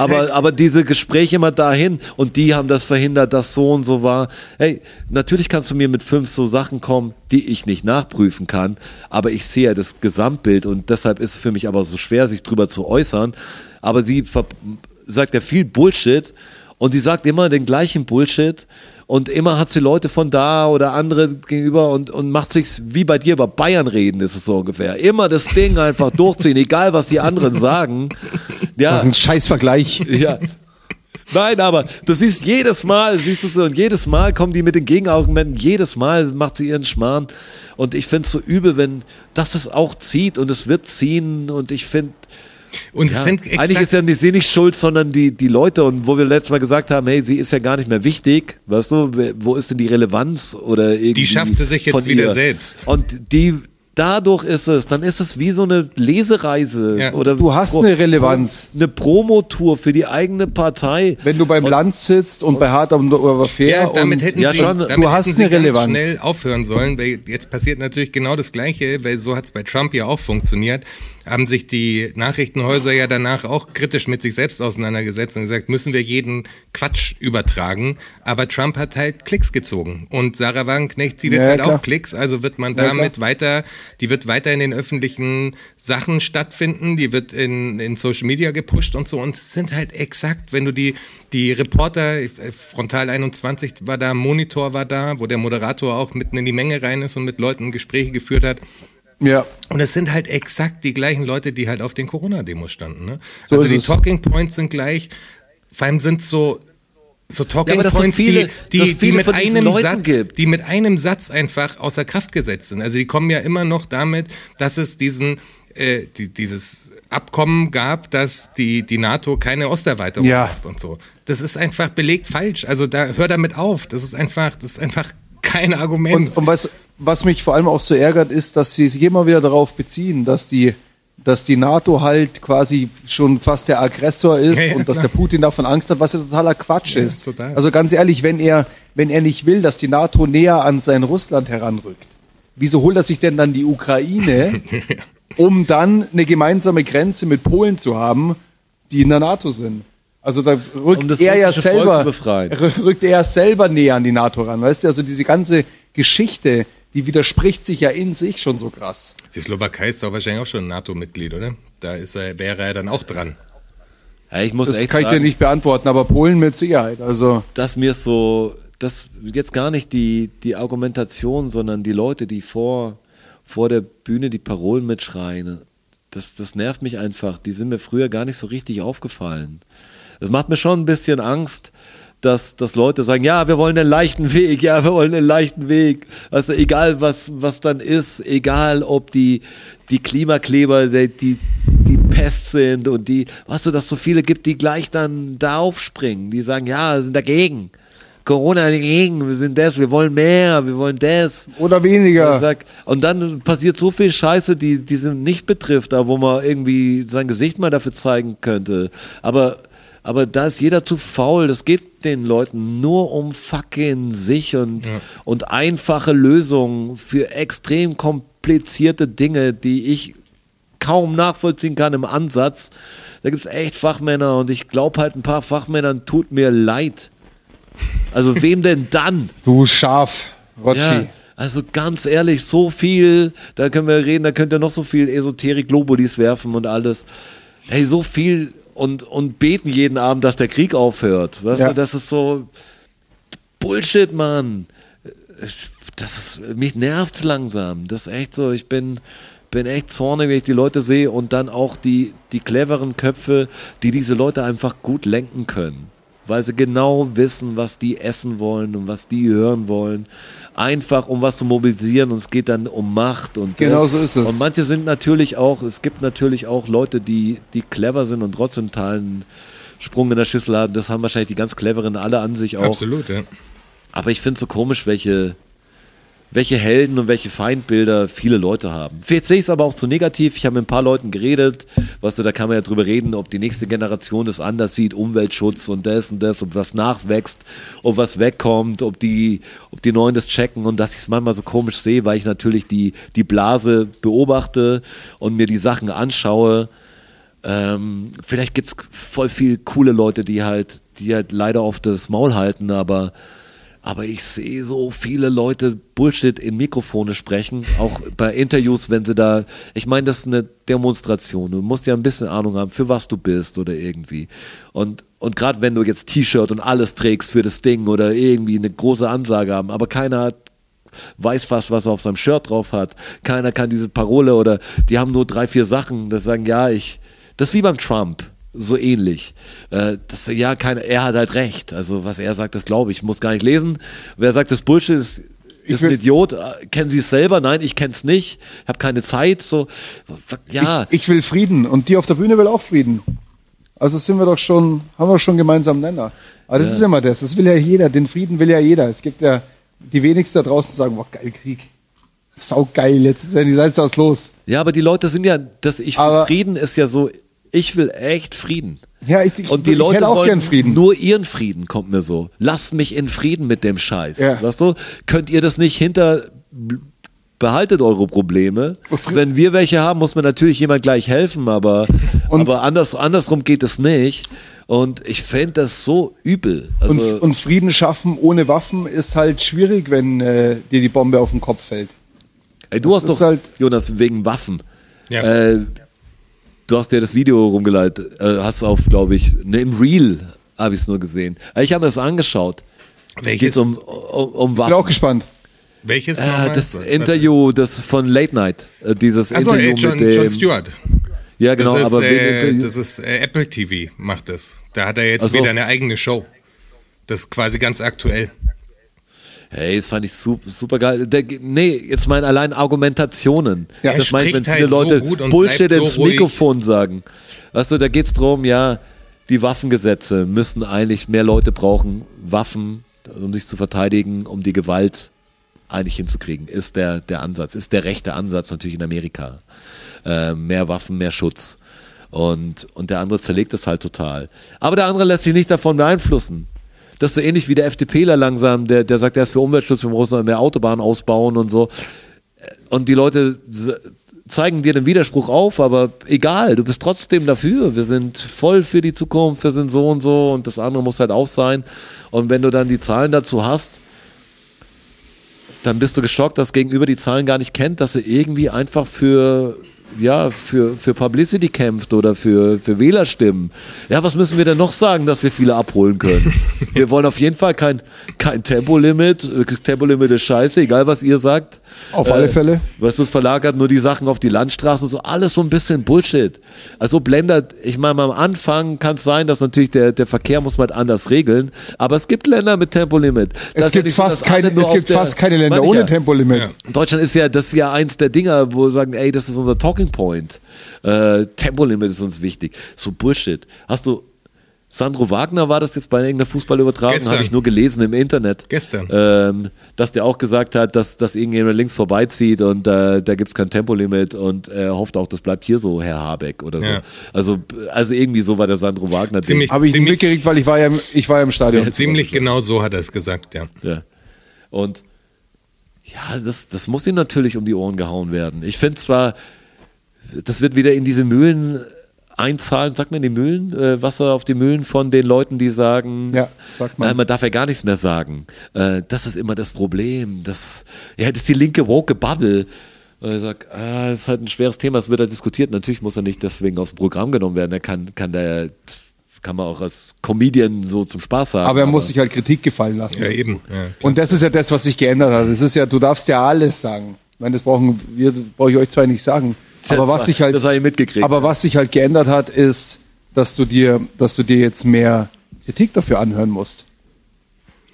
aber, halt- aber diese Gespräche immer dahin und die haben das verhindert, dass so und so war. Hey, natürlich kannst du mir mit fünf so Sachen kommen, die ich nicht nachprüfen kann, aber ich sehe ja das Gesamtbild und deshalb ist es für mich aber so schwer, sich drüber zu äußern. Aber sie sagt ja viel Bullshit und sie sagt immer den gleichen Bullshit und immer hat sie Leute von da oder andere gegenüber und, und macht sich wie bei dir über Bayern reden, ist es so ungefähr. Immer das Ding einfach durchziehen, egal was die anderen sagen. Ja, Ein Scheißvergleich. ja. Nein, aber du siehst jedes Mal, siehst du so, und jedes Mal kommen die mit den Gegenargumenten, jedes Mal macht sie ihren Schmarrn. Und ich finde es so übel, wenn das es auch zieht und es wird ziehen und ich finde, Und ja, eigentlich ist ja nicht sie nicht schuld, sondern die, die Leute. Und wo wir letztes Mal gesagt haben, hey, sie ist ja gar nicht mehr wichtig, weißt du, wo ist denn die Relevanz oder irgendwie Die schafft sie sich jetzt wieder ihr? selbst. Und die, dadurch ist es, dann ist es wie so eine Lesereise Ja. oder Du hast eine Relevanz. Pro, eine Promotour für die eigene Partei. Wenn du beim Land sitzt und bei Hard aber fair Ja, damit und hätten Ja, sie, schon. damit Du hast hätten sie eine ganz Relevanz. schnell aufhören sollen, weil jetzt passiert natürlich genau das Gleiche, weil so hat es bei Trump ja auch funktioniert. Haben sich die Nachrichtenhäuser ja danach auch kritisch mit sich selbst auseinandergesetzt und gesagt, müssen wir jeden Quatsch übertragen. Aber Trump hat halt Klicks gezogen und Sarah Wagenknecht zieht jetzt Ja, halt klar. auch Klicks, also wird man Ja, damit klar. weiter, die wird weiter in den öffentlichen Sachen stattfinden, die wird in, in Social Media gepusht und so und es sind halt exakt, wenn du die, die Reporter, äh, Frontal 21 war da, Monitor war da, wo der Moderator auch mitten in die Menge rein ist und mit Leuten Gespräche geführt hat. ja, Und es sind halt exakt die gleichen Leute, die halt auf den Corona-Demos standen. Ne? So also die. Talking Points sind gleich, vor allem sind so so Talking Ja, aber dass so Points, viele- die, die, die, mit einem Leuten Satz, gibt. die mit einem Satz einfach außer Kraft gesetzt sind. Also die kommen ja immer noch damit, dass es diesen, äh, die, dieses Abkommen gab, dass die, die NATO keine Osterweiterung Ja. macht und so. Das ist einfach belegt falsch. Also da hör damit auf. Das ist einfach, das ist einfach kein Argument. Und, und was, was mich vor allem auch so ärgert, ist, dass sie sich immer wieder darauf beziehen, dass die, dass die NATO halt quasi schon fast der Aggressor ist Ja, ja, und dass klar. der Putin davon Angst hat, was ja totaler Quatsch Ja, ist. total. Also ganz ehrlich, wenn er, wenn er nicht will, dass die NATO näher an sein Russland heranrückt, wieso holt er sich denn dann die Ukraine, um dann eine gemeinsame Grenze mit Polen zu haben, die in der NATO sind? Also da rückt Um das er ja selber, zu befreien. rückt er selber näher an die NATO ran, weißt du? Also diese ganze Geschichte, die widerspricht sich ja in sich schon so krass. die Slowakei ist doch wahrscheinlich auch schon ein NATO-Mitglied, oder? Da ist er, wäre er dann auch dran. Ja, ich muss Das echt kann ich sagen, dir nicht beantworten, aber Polen mit Sicherheit. Also dass mir so, das jetzt gar nicht die, die Argumentation, sondern die Leute, die vor, vor der Bühne die Parolen mitschreien, das, das nervt mich einfach. Die sind mir früher gar nicht so richtig aufgefallen. Es macht mir schon ein bisschen Angst, dass, dass Leute sagen, ja, wir wollen einen leichten Weg, ja, wir wollen einen leichten Weg. Also egal was, was dann ist, egal ob die, die Klimakleber, die, die, die Pest sind und die, weißt du, dass es so viele gibt, die gleich dann da aufspringen, die sagen, ja, wir sind dagegen. Corona dagegen, wir sind das, wir wollen mehr, wir wollen das. oder weniger. Ich Sag, und dann passiert so viel Scheiße, die, die sie nicht betrifft, da wo man irgendwie sein Gesicht mal dafür zeigen könnte. Aber, aber da ist jeder zu faul. Das geht den Leuten nur um fucking sich und, und einfache Lösungen für extrem komplizierte Dinge, die ich kaum nachvollziehen kann im Ansatz. Da gibt's echt Fachmänner und ich glaube halt ein paar Fachmännern tut mir leid. Also wem denn dann? Du Schaf, Rotschi. Ja, also ganz ehrlich, so viel, da können wir reden, da könnt ihr noch so viel Esoterik-Globulis werfen und alles. Hey, so viel und, und beten jeden Abend, dass der Krieg aufhört. Weißt Ja. du, das ist so Bullshit, Mann. Das ist, mich nervt's langsam. Das ist echt so, ich bin, bin echt zornig, wenn ich die Leute sehe und dann auch die, die cleveren Köpfe, die diese Leute einfach gut lenken können. Weil sie genau wissen, was die essen wollen und was die hören wollen. Einfach um was zu mobilisieren und es geht dann um Macht und Genau das. so ist es. Und manche sind natürlich auch, es gibt natürlich auch Leute, die, die clever sind und trotzdem totalen Sprung in der Schüssel haben. Das haben wahrscheinlich die ganz cleveren alle an sich auch. Absolut, ja. Aber ich finde es so komisch, welche, welche Helden und welche Feindbilder viele Leute haben. Jetzt sehe ich es aber auch zu negativ. Ich habe mit ein paar Leuten geredet, weißt du, da kann man ja drüber reden, ob die nächste Generation das anders sieht, Umweltschutz und das und das, ob was nachwächst, ob was wegkommt, ob die, ob die Neuen das checken und dass ich es manchmal so komisch sehe, weil ich natürlich die, die Blase beobachte und mir die Sachen anschaue. Ähm, vielleicht gibt's voll viel coole Leute, die halt, die halt leider auf das Maul halten, aber, aber ich sehe so viele Leute Bullshit in Mikrofone sprechen, auch bei Interviews, wenn sie da, ich meine, das ist eine Demonstration. Du musst ja ein bisschen Ahnung haben, für was du bist oder irgendwie. Und, und gerade wenn du jetzt T-Shirt und alles trägst für das Ding oder irgendwie eine große Ansage haben, aber keiner hat weiß fast, was er auf seinem Shirt drauf hat. Keiner kann diese Parole oder die haben nur drei, vier Sachen, das sagen, ja, ich, das ist wie beim Trump, so ähnlich. Äh, das, ja, keiner, er hat halt recht. Also was er sagt, das glaube ich, muss gar nicht lesen. Wer sagt, das Bullshit ist, ist ein Idiot, Äh, kennen Sie es selber? Nein, ich kenne es nicht, habe keine Zeit. So, ja, Ich will Frieden und die auf der Bühne will auch Frieden. Also sind wir doch schon, haben wir schon gemeinsam Nenner. Aber das ist immer das, das will ja jeder, den Frieden will ja jeder. Es gibt ja die wenigsten da draußen sagen, boah, geil Krieg. Sau geil, jetzt ist ja die Salz aus los. ja, aber die Leute sind ja, das ich Aber- Frieden ist ja so, ich will echt Frieden. Ja, ich, ich, Und die ich Leute hätte auch wollen gern Frieden. nur ihren Frieden, kommt mir so. Lasst mich in Frieden mit dem Scheiß. Ja. Weißt du? Könnt ihr das nicht hinter. Behaltet eure Probleme. Wenn wir welche haben, muss mir natürlich jemand gleich helfen, aber, Und- aber anders, andersrum geht es nicht. Und ich fände das so übel. Also, und, und Frieden schaffen ohne Waffen ist halt schwierig, wenn äh, dir die Bombe auf den Kopf fällt. ey, du hast ist doch, halt- Jonas, wegen Waffen. Ja. Äh, du hast dir das Video rumgeleitet, äh, hast auf, glaube ich, ne, im Reel habe ich es nur gesehen. Äh, Ich habe mir das angeschaut. Welches, Geht um, um, um Waffen. Bin auch gespannt. welches Äh, das Interview, das von Late Night, äh, dieses Achso, Interview äh, John, mit dem. John Stewart. Ja, genau, das ist, aber wen äh, Interview- das ist äh, Apple TV macht das. Da hat er jetzt Ach so. wieder eine eigene Show. Das ist quasi ganz aktuell. Hey, das fand ich super, super geil. Der, nee, jetzt meine allein Argumentationen. Ja, das meine ich, wenn viele halt so Leute und Bullshit so ins ruhig. Mikrofon sagen. Weißt du, da geht's drum, ja, die Waffengesetze müssen eigentlich mehr Leute brauchen, Waffen, um sich zu verteidigen, um die Gewalt eigentlich hinzukriegen, ist der, der Ansatz, ist der rechte Ansatz natürlich in Amerika. Äh, mehr Waffen, mehr Schutz. Und, und der andere zerlegt das halt total. Aber der andere lässt sich nicht davon beeinflussen. Das ist so ähnlich wie der FDPler langsam, der, der sagt, er ist für Umweltschutz, wir müssen mehr Autobahnen ausbauen und so. Und die Leute zeigen dir den Widerspruch auf, aber egal, du bist trotzdem dafür. Wir sind voll für die Zukunft, wir sind so und so und das andere muss halt auch sein. Und wenn du dann die Zahlen dazu hast, dann bist du geschockt, dass gegenüber die Zahlen gar nicht kennt, dass er irgendwie einfach für ja, für, für Publicity kämpft oder für, für Wählerstimmen. Ja, was müssen wir denn noch sagen, dass wir viele abholen können? wir wollen auf jeden Fall kein, kein Tempolimit. Äh, Tempolimit ist scheiße, egal was ihr sagt. Auf alle Fälle. Weißt du, es verlagert nur die Sachen auf die Landstraßen, so alles so ein bisschen Bullshit. Also blendet, ich meine, am Anfang kann es sein, dass natürlich der, der Verkehr muss man anders regeln, aber es gibt Länder mit Tempolimit. Es Das ja gibt, so, fast, alle keine, es gibt fast keine Länder ohne ja. Tempolimit. Ja. Deutschland ist ja, das ist ja eins der Dinger, wo wir sagen, ey, das ist unser Talking Point. Äh, Tempolimit ist uns wichtig. So Bullshit. Hast du, Sandro Wagner war das jetzt bei irgendeiner Fußballübertragung, habe ich nur gelesen im Internet. Gestern. Ähm, dass der auch gesagt hat, dass, dass irgendjemand links vorbeizieht und äh, da gibt's kein Tempolimit und er hofft auch, das bleibt hier so, Herr Habeck oder so. Ja. Also, also irgendwie so war der Sandro Wagner. Ziemlich- Habe ich nicht mitgekriegt, weil ich war ja im, ich war ja im Stadion. Ziemlich genau so hat er es gesagt, ja. Ja. Und ja, das, das muss ihm natürlich um die Ohren gehauen werden. Ich finde zwar, das wird wieder in diese Mühlen einzahlen, sagt man die Mühlen, äh, Wasser auf die Mühlen von den Leuten, die sagen, Ja, sagt man. Nein, man darf ja gar nichts mehr sagen. Äh, das ist immer das Problem. Das, ja, das ist die linke woke Bubble. Und ich sag, ah, das ist halt ein schweres Thema, das wird da diskutiert. Natürlich muss er nicht deswegen aufs Programm genommen werden. Er kann, kann der, kann man auch als Comedian so zum Spaß sagen. Aber er muss sich halt Kritik gefallen lassen. Ja, eben. Ja. Und das ist ja das, was sich geändert hat. Das ist ja, du darfst ja alles sagen. Ich meine, das brauchen wir, brauche ich euch zwei nicht sagen. Das Aber was war- sich halt, das habe ich mitgekriegt. aber was sich halt geändert hat, ist, dass du dir, dass du dir jetzt mehr Kritik dafür anhören musst.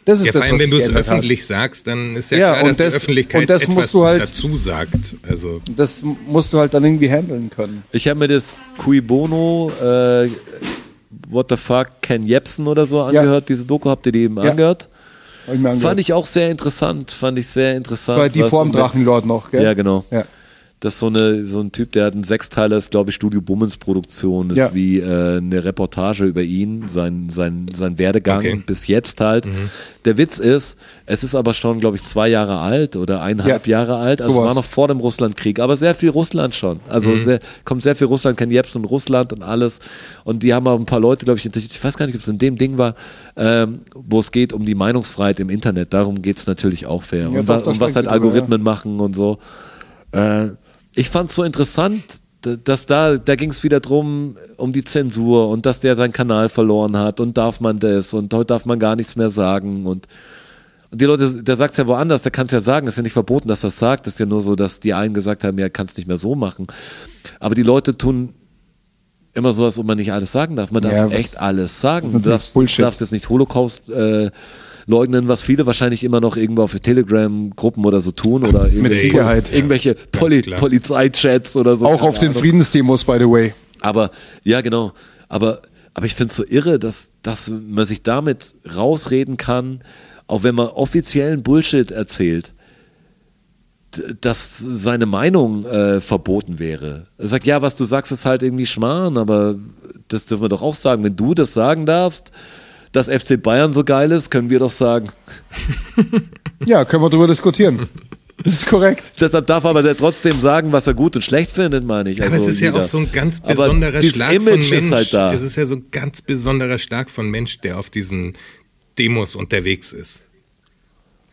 Das ist Ja, das, vor allem, was wenn du es geändert hat. öffentlich sagst, dann ist ja, Ja, klar, und dass das- die Öffentlichkeit und das etwas musst du halt- dazu sagt. Also Das musst du halt dann irgendwie handeln können. Ich habe mir das Cui Bono, äh, What the fuck, Ken Jebsen oder so angehört, diese Doku, habt ihr die eben Ja. angehört? Ich mir angehört. Fand ich auch sehr interessant, fand ich sehr interessant. Das war die vorm Drachenlord noch, gell? Ja, genau. Ja. Das ist so, eine, so ein Typ, der hat einen Sechsteiler, ist glaube ich Studio Bummens Produktion, ist Ja. wie äh, eine Reportage über ihn, sein, sein, sein Werdegang Okay. bis jetzt halt. Der Witz ist, es ist aber schon glaube ich zwei Jahre alt oder eineinhalb Ja. Jahre alt, also war noch vor dem Russlandkrieg, aber sehr viel Russland schon. Also sehr, kommt sehr viel Russland, Ken Jebsen und Russland und alles. Und die haben auch ein paar Leute, glaube ich, interviewt. ich weiß gar nicht, ob es in dem Ding war, ähm, wo es geht um die Meinungsfreiheit im Internet. Darum geht es natürlich auch fair. und, doch, wa und was halt Algorithmen machen und so. Äh, ich fand es so interessant, dass da, da ging es wieder drum, um die Zensur und dass der seinen Kanal verloren hat und darf man das und heute darf man gar nichts mehr sagen und, und die Leute, der sagt es ja woanders, der kann es ja sagen, ist ja nicht verboten, dass das sagt, ist ja nur so, dass die einen gesagt haben, ja, kann es nicht mehr so machen. Aber die Leute tun immer so, als ob man nicht alles sagen darf. Man darf Ja, echt alles sagen. Du darfst, Bullshit. darfst jetzt nicht Holocaust äh, leugnen, was viele wahrscheinlich immer noch irgendwo auf Telegram-Gruppen oder so tun oder irgendwelche, Sicherheit. irgendwelche Poli. Polizeichats oder so. Auch auf den Ahnung. Friedensdemos, by the way. Aber ja, genau. Aber, aber ich finde es so irre, dass, dass man sich damit rausreden kann, auch wenn man offiziellen Bullshit erzählt, dass seine Meinung äh, verboten wäre. Er sagt, ja, was du sagst, ist halt irgendwie Schmarrn, aber das dürfen wir doch auch sagen. Wenn du das sagen darfst, dass FC Bayern so geil ist, können wir doch sagen. Ja, können wir drüber diskutieren. Das ist korrekt. Deshalb darf aber der trotzdem sagen, was er gut und schlecht findet, meine ich. Aber Also es ist ja auch so ein ganz Aber besonderer dieses Schlag Image von Mensch. ist halt da. Es ist ja so ein ganz besonderer Schlag von Mensch, der auf diesen Demos unterwegs ist.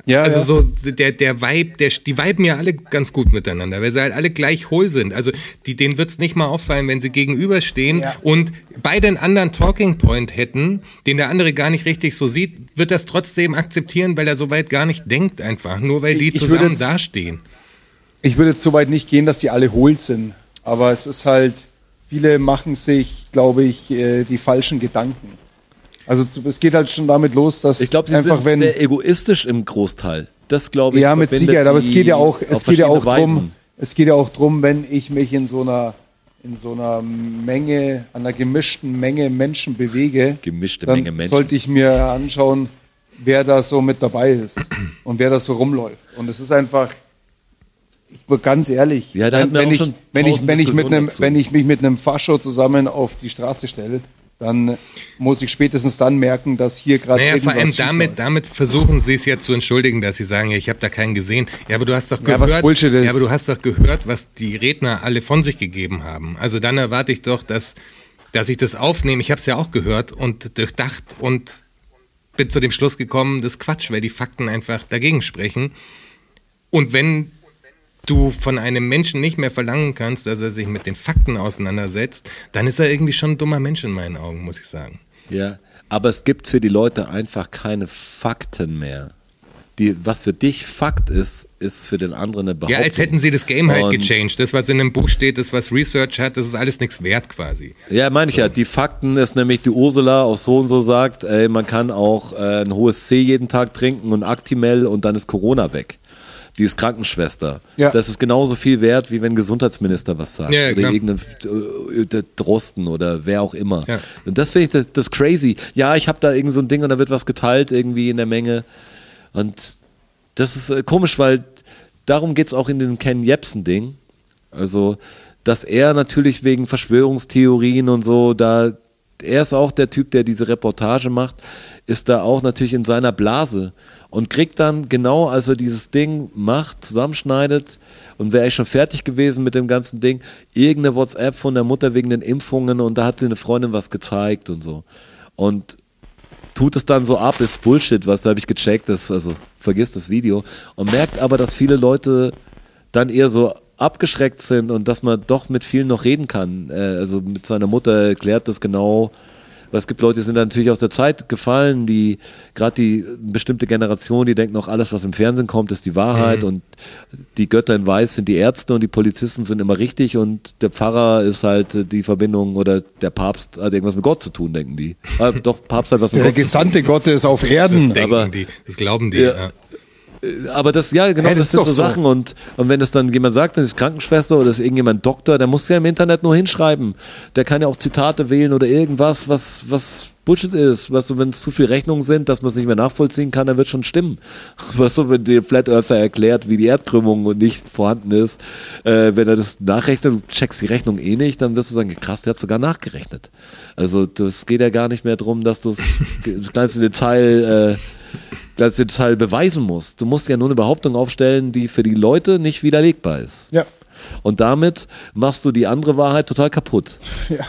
Ja, Also ja. so der, der Vibe, der, die viben ja alle ganz gut miteinander, weil sie halt alle gleich hohl sind. Also die, denen wird's nicht mal auffallen, wenn sie gegenüberstehen Ja. und beide einen anderen Talking Point hätten, den der andere gar nicht richtig so sieht, wird das trotzdem akzeptieren, weil er so weit gar nicht denkt einfach, nur weil die Ich- ich zusammen jetzt- dastehen. ich würde jetzt so weit nicht gehen, dass die alle hohl sind. Aber es ist halt, viele machen sich, glaube ich, äh, die falschen Gedanken. Also es geht halt schon damit los, dass Ich glaube, sie einfach sind wenn sehr egoistisch im Großteil. Das glaube ich. ja mit Sicherheit, aber es geht ja auch es geht ja auch verschiedene drum, Weisen. es geht ja auch drum, wenn ich mich in so einer in so einer Menge, einer gemischten Menge Menschen bewege, Gemischte dann Menge Menschen. sollte ich mir anschauen, wer da so mit dabei ist und wer da so rumläuft. Und es ist einfach, ich bin ganz ehrlich, Ja, da wenn, wenn, ich, wenn, ich, wenn, ich mit einem, dazu. wenn ich mich mit einem Fascho zusammen auf die Straße stelle, dann muss ich spätestens dann merken, dass hier gerade Naja, vor allem damit, läuft. damit versuchen sie es ja zu entschuldigen, dass sie sagen, ja, ich habe da keinen gesehen. Ja, aber du hast doch Ja, gehört, was Bullshit ist. ja, aber du hast doch gehört, was die Redner alle von sich gegeben haben. Also dann erwarte ich doch, dass, dass ich das aufnehme. Ich habe es ja auch gehört und durchdacht und bin zu dem Schluss gekommen, das ist Quatsch, weil die Fakten einfach dagegen sprechen. Und wenn du von einem Menschen nicht mehr verlangen kannst, dass er sich mit den Fakten auseinandersetzt, dann ist er irgendwie schon ein dummer Mensch in meinen Augen, muss ich sagen. Ja, aber es gibt für die Leute einfach keine Fakten mehr. Die, was für dich Fakt ist, ist für den anderen eine Ja, Behauptung. als hätten sie das Game halt Und- gechanged. Das, was in einem Buch steht, das, was Research hat, das ist alles nichts wert quasi. Ja, meine ich ja. Die Fakten ist nämlich die Ursula auch so und so sagt, ey, man kann auch äh, ein hohes C jeden Tag trinken und Actimel und dann ist Corona weg. Die ist Krankenschwester. Ja. Das ist genauso viel wert, wie wenn ein Gesundheitsminister was sagt. Ja, ja, oder irgendein äh, Drosten oder wer auch immer. Ja. Und das finde ich das, das crazy. Ja, ich habe da irgend so ein Ding und da wird was geteilt irgendwie in der Menge. Und das ist äh, komisch, weil darum geht es auch in diesem Ken Jebsen-Ding. Also, dass er natürlich wegen Verschwörungstheorien und so, da, er ist auch der Typ, der diese Reportage macht, ist da auch natürlich in seiner Blase und kriegt dann genau, als er dieses Ding macht, zusammenschneidet und wäre ich schon fertig gewesen mit dem ganzen Ding, irgendeine WhatsApp von der Mutter wegen den Impfungen und da hat sie eine Freundin was gezeigt und so. Und tut es dann so ab, ist Bullshit, was da habe ich gecheckt, das, also vergisst das Video und merkt aber, dass viele Leute dann eher so abgeschreckt sind und dass man doch mit vielen noch reden kann. Äh, also mit seiner Mutter erklärt das genau. Weil es gibt Leute, die sind dann natürlich aus der Zeit gefallen, die gerade die bestimmte Generation, die denken auch alles, was im Fernsehen kommt, ist die Wahrheit und die Götter in Weiß sind die Ärzte und die Polizisten sind immer richtig und der Pfarrer ist halt die Verbindung oder der Papst hat irgendwas mit Gott zu tun, denken die. Ah, doch, Papst hat was mit der Gott zu tun. Gesandte Gottes auf Erden. Denken aber- die, das glauben die. Ja. Ja. Aber das, ja, genau, Hey, das das, sind so so. Sachen und, und wenn das dann jemand sagt, das ist Krankenschwester oder ist irgendjemand Doktor, der muss ja im Internet nur hinschreiben. Der kann ja auch Zitate wählen oder irgendwas, was, was Bullshit ist. Weißt du, wenn es zu viele Rechnungen sind, dass man es nicht mehr nachvollziehen kann, dann wird schon stimmen. Weißt du, wenn der Flat Earther erklärt, wie die Erdkrümmung nicht vorhanden ist, äh, wenn er das nachrechnet und checkst die Rechnung eh nicht, dann wirst du sagen, krass, der hat sogar nachgerechnet. Also das geht ja gar nicht mehr drum, dass du das kleinste Detail äh, das Detail beweisen musst. Du musst ja nur eine Behauptung aufstellen, die für die Leute nicht widerlegbar ist. Ja. Und damit machst du die andere Wahrheit total kaputt. Ja.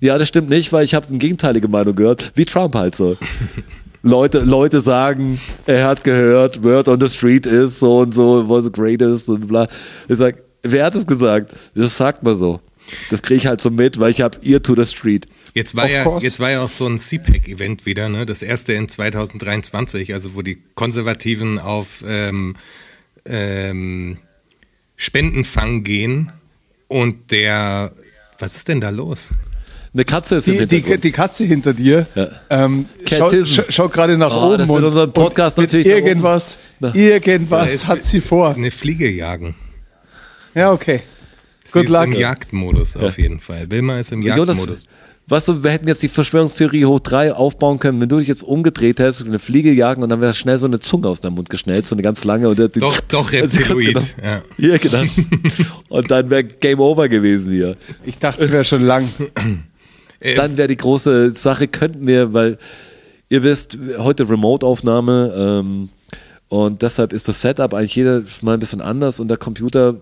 Ja, das stimmt nicht, weil ich habe eine gegenteilige Meinung gehört, wie Trump halt so. Leute, Leute sagen, er hat gehört, Word on the Street ist so und so, was the greatest und bla. Ich sag, wer hat es gesagt? Das sagt man so. Das kriege ich halt so mit, weil ich habe Ear to the Street. Jetzt war Of ja, course. jetzt war ja auch so ein CPAC-Event wieder, ne? Das erste in 2023, also wo die Konservativen auf ähm, ähm, Spendenfang gehen und der, was ist denn da los? Eine Katze ist im Die, die, Hintergrund. die Katze hinter dir Ja. ähm, schau, Catism. schau, schau gerade nach Oh, oben das wird und, unseren Podcast und natürlich irgendwas, irgendwas ist- hat sie vor. Eine Fliege jagen. Ja, okay. Sie Good ist luck. im Jagdmodus auf jeden Fall. Wilma ist im Jagdmodus. Weißt du, wir hätten jetzt die Verschwörungstheorie hoch drei aufbauen können, wenn du dich jetzt umgedreht hättest, eine Fliege jagen und dann wäre schnell so eine Zunge aus deinem Mund geschnellt, so eine ganz lange. Und die- Doch, doch, Also ganz Reptiloid. genau. Ja. Ja, genau. Und dann wäre Game Over gewesen hier. Ich dachte, es wäre schon lang. Äh, Dann wäre die große Sache, könnten wir, weil ihr wisst, heute Remote-Aufnahme ähm, und deshalb ist das Setup eigentlich jedes Mal ein bisschen anders und der Computer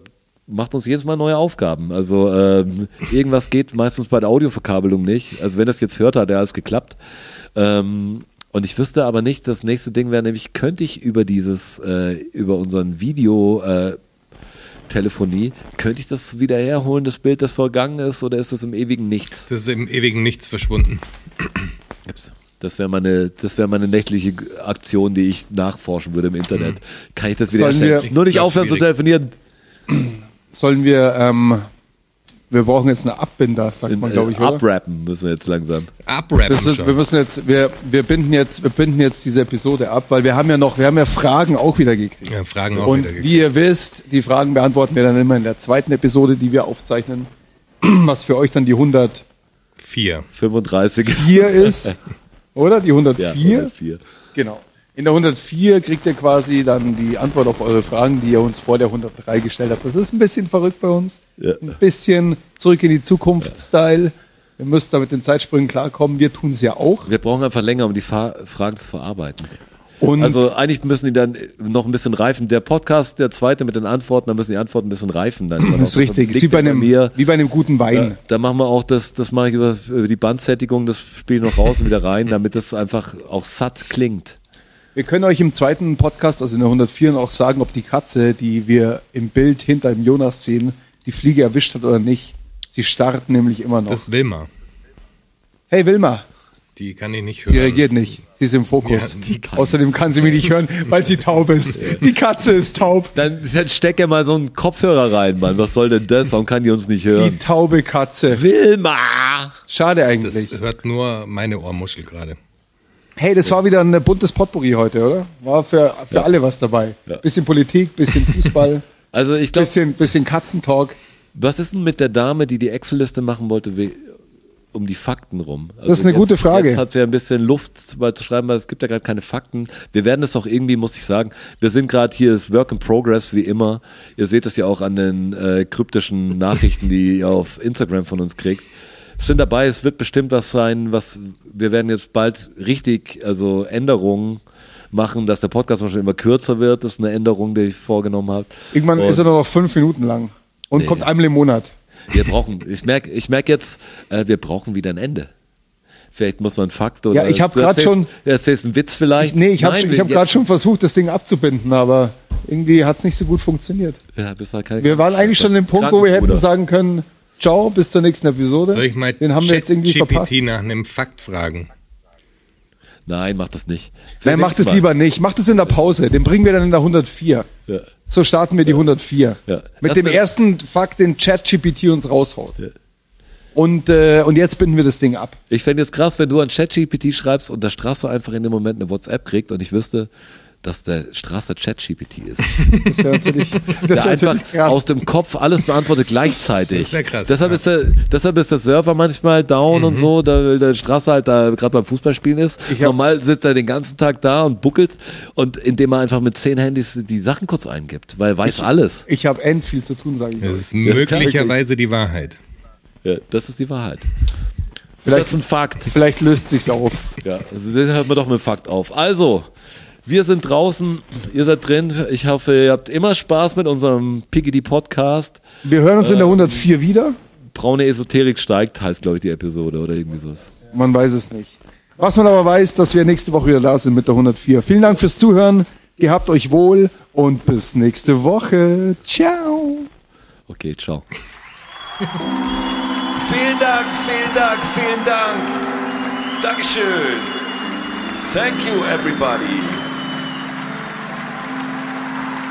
macht uns jedes Mal neue Aufgaben. Also ähm, irgendwas geht meistens bei der Audioverkabelung nicht. Also wenn das jetzt hört, hat er alles geklappt. Ähm, und ich wüsste aber nicht, das nächste Ding wäre nämlich, könnte ich über dieses, äh, über unseren Video äh, Telefonie, könnte ich das wieder herholen, das Bild, das vergangen ist, oder ist das im ewigen Nichts? das ist im ewigen Nichts verschwunden. Das wäre meine, das wäre meine nächtliche Aktion, die ich nachforschen würde im Internet. Kann ich das wieder Sollen erstellen? wir- Nur nicht aufhören zu schwierig. telefonieren. Sollen wir ähm, wir brauchen jetzt eine Abbinder, sagt In, man, glaube äh, ich, oder? abrappen müssen wir jetzt langsam. Abrappen ist, wir müssen jetzt, wir, wir binden jetzt, wir binden jetzt diese Episode ab, weil wir haben ja noch, wir haben ja Fragen auch wieder gekriegt. Ja, Fragen auch Und wieder gekriegt. wie ihr wisst, die Fragen beantworten wir dann immer in der zweiten Episode, die wir aufzeichnen, was für euch dann die 104 Vier. 35 ist. ist, oder? Die 104? Ja, 104. Genau. In der 104 kriegt ihr quasi dann die Antwort auf eure Fragen, die ihr uns vor der 103 gestellt habt. Das ist ein bisschen verrückt bei uns. Ja. Ein bisschen zurück in die Zukunft-Style. Ihr müsst da mit den Zeitsprüngen klarkommen. Wir tun es ja auch. Wir brauchen einfach länger, um die Fa Fragen zu verarbeiten. Und Also eigentlich müssen die dann noch ein bisschen reifen. Der Podcast, der zweite mit den Antworten, da müssen die Antworten ein bisschen reifen. Dann das ist richtig. Ist wie bei, einem, mir. wie bei einem guten Wein. Ja, da machen wir auch das, das mache ich über, über die Bandsättigung, das spiele ich noch raus und wieder rein, damit das einfach auch satt klingt. Wir können euch im zweiten Podcast, also in der 104, auch sagen, ob die Katze, die wir im Bild hinter dem Jonas sehen, die Fliege erwischt hat oder nicht. Sie starrt nämlich immer noch. Das Wilma. hey Wilma, Die kann ich nicht hören. sie reagiert nicht. Sie ist im Fokus. Ja, die Außerdem kann sie mich nicht hören, weil sie taub ist. Die Katze ist taub. Dann, dann steck ja mal so einen Kopfhörer rein, Mann. Was soll denn das? Warum kann die uns nicht Die hören? taube Katze. Wilma! Schade Das eigentlich. hört nur meine Ohrmuschel gerade. Hey, das war wieder ein buntes Potpourri heute, oder? War für, für alle was dabei. Ja. Bisschen Politik, bisschen Fußball, Also ich glaube, bisschen, bisschen Katzentalk. was ist denn mit der Dame, die die Excel-Liste machen wollte, um die Fakten rum? Also Das ist eine jetzt, gute Frage. Jetzt hat sie ja ein bisschen Luft zu schreiben, weil es gibt ja gerade keine Fakten. Wir werden es auch irgendwie, muss ich sagen, wir sind gerade hier, ist Work in Progress, wie immer. Ihr seht es ja auch an den äh, kryptischen Nachrichten, die ihr auf Instagram von uns kriegt. Sind dabei, es wird bestimmt was sein, was wir werden jetzt bald richtig, also Änderungen machen, dass der Podcast Beispiel immer kürzer wird. Das ist eine Änderung, die ich vorgenommen habe. Irgendwann Und- ist er nur noch fünf Minuten lang. Und Nee. kommt einmal im Monat. wir brauchen, ich merke ich merk jetzt, äh, wir brauchen wieder ein Ende. Vielleicht muss man einen Fakt oder. Ja, ich hab du grad erzählst- schon- Du erzählst einen Witz vielleicht. Nee, ich habe hab gerade schon versucht, das Ding abzubinden, aber irgendwie hat es nicht so gut funktioniert. Ja, bist halt keine Wir waren eigentlich schon an dem Punkt, wo wir hätten sagen können, ciao, bis zur nächsten Episode. Soll ich mal Den haben wir jetzt irgendwie verpasst. GPT nach einem Fakt fragen? Nein, mach das nicht. Nein, mach das lieber nicht. Mach das in der Pause. Den bringen wir dann in der 104. Ja. So starten wir die 104. Ja. Mit dem ersten Fakt, den ChatGPT uns raushaut. Ja. Und, äh, und jetzt binden wir das Ding ab. Ich fände jetzt krass, wenn du an ChatGPT schreibst und der Straße einfach in dem Moment eine WhatsApp kriegt und ich wüsste, dass der Straße ChatGPT ist. Das wäre natürlich, das wär einfach krass. aus dem Kopf alles beantwortet gleichzeitig. Das krass, Deshalb, ja. ist der, deshalb ist der Server manchmal down und so, da weil der Straße halt da gerade beim Fußballspielen ist. Ich Normal sitzt er den ganzen Tag da und buckelt und indem er einfach mit zehn Handys die Sachen kurz eingibt, weil er weiß alles. Ich habe end viel zu tun, sage ich. Das ist möglicherweise die Wahrheit. Ja, das ist die Wahrheit. das Vielleicht, ist ein Fakt. vielleicht löst sich's auf. Ja, den hört man doch mit Fakt auf. Also, wir sind draußen, ihr seid drin. Ich hoffe, ihr habt immer Spaß mit unserem Piggy Podcast. Wir hören uns in Ähm. der 104 wieder. Braune Esoterik steigt, heißt, glaube ich, die Episode oder irgendwie sowas. Man weiß es nicht. Was man aber weiß, dass wir nächste Woche wieder da sind mit der 104. Vielen Dank fürs Zuhören. Ihr habt euch wohl und bis nächste Woche. Ciao. Okay, ciao. Vielen Dank, vielen Dank, vielen Dank. Dankeschön. Thank you, everybody.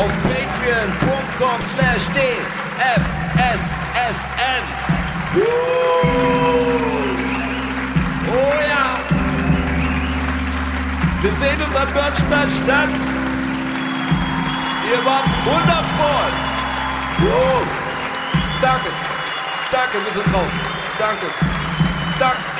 auf patreon.com slash dfssn. Uh, oh ja. Wir sehen uns am Börnstein statt. Ihr wart wundervoll. Uh, danke, danke, wir sind draußen. Danke. Danke.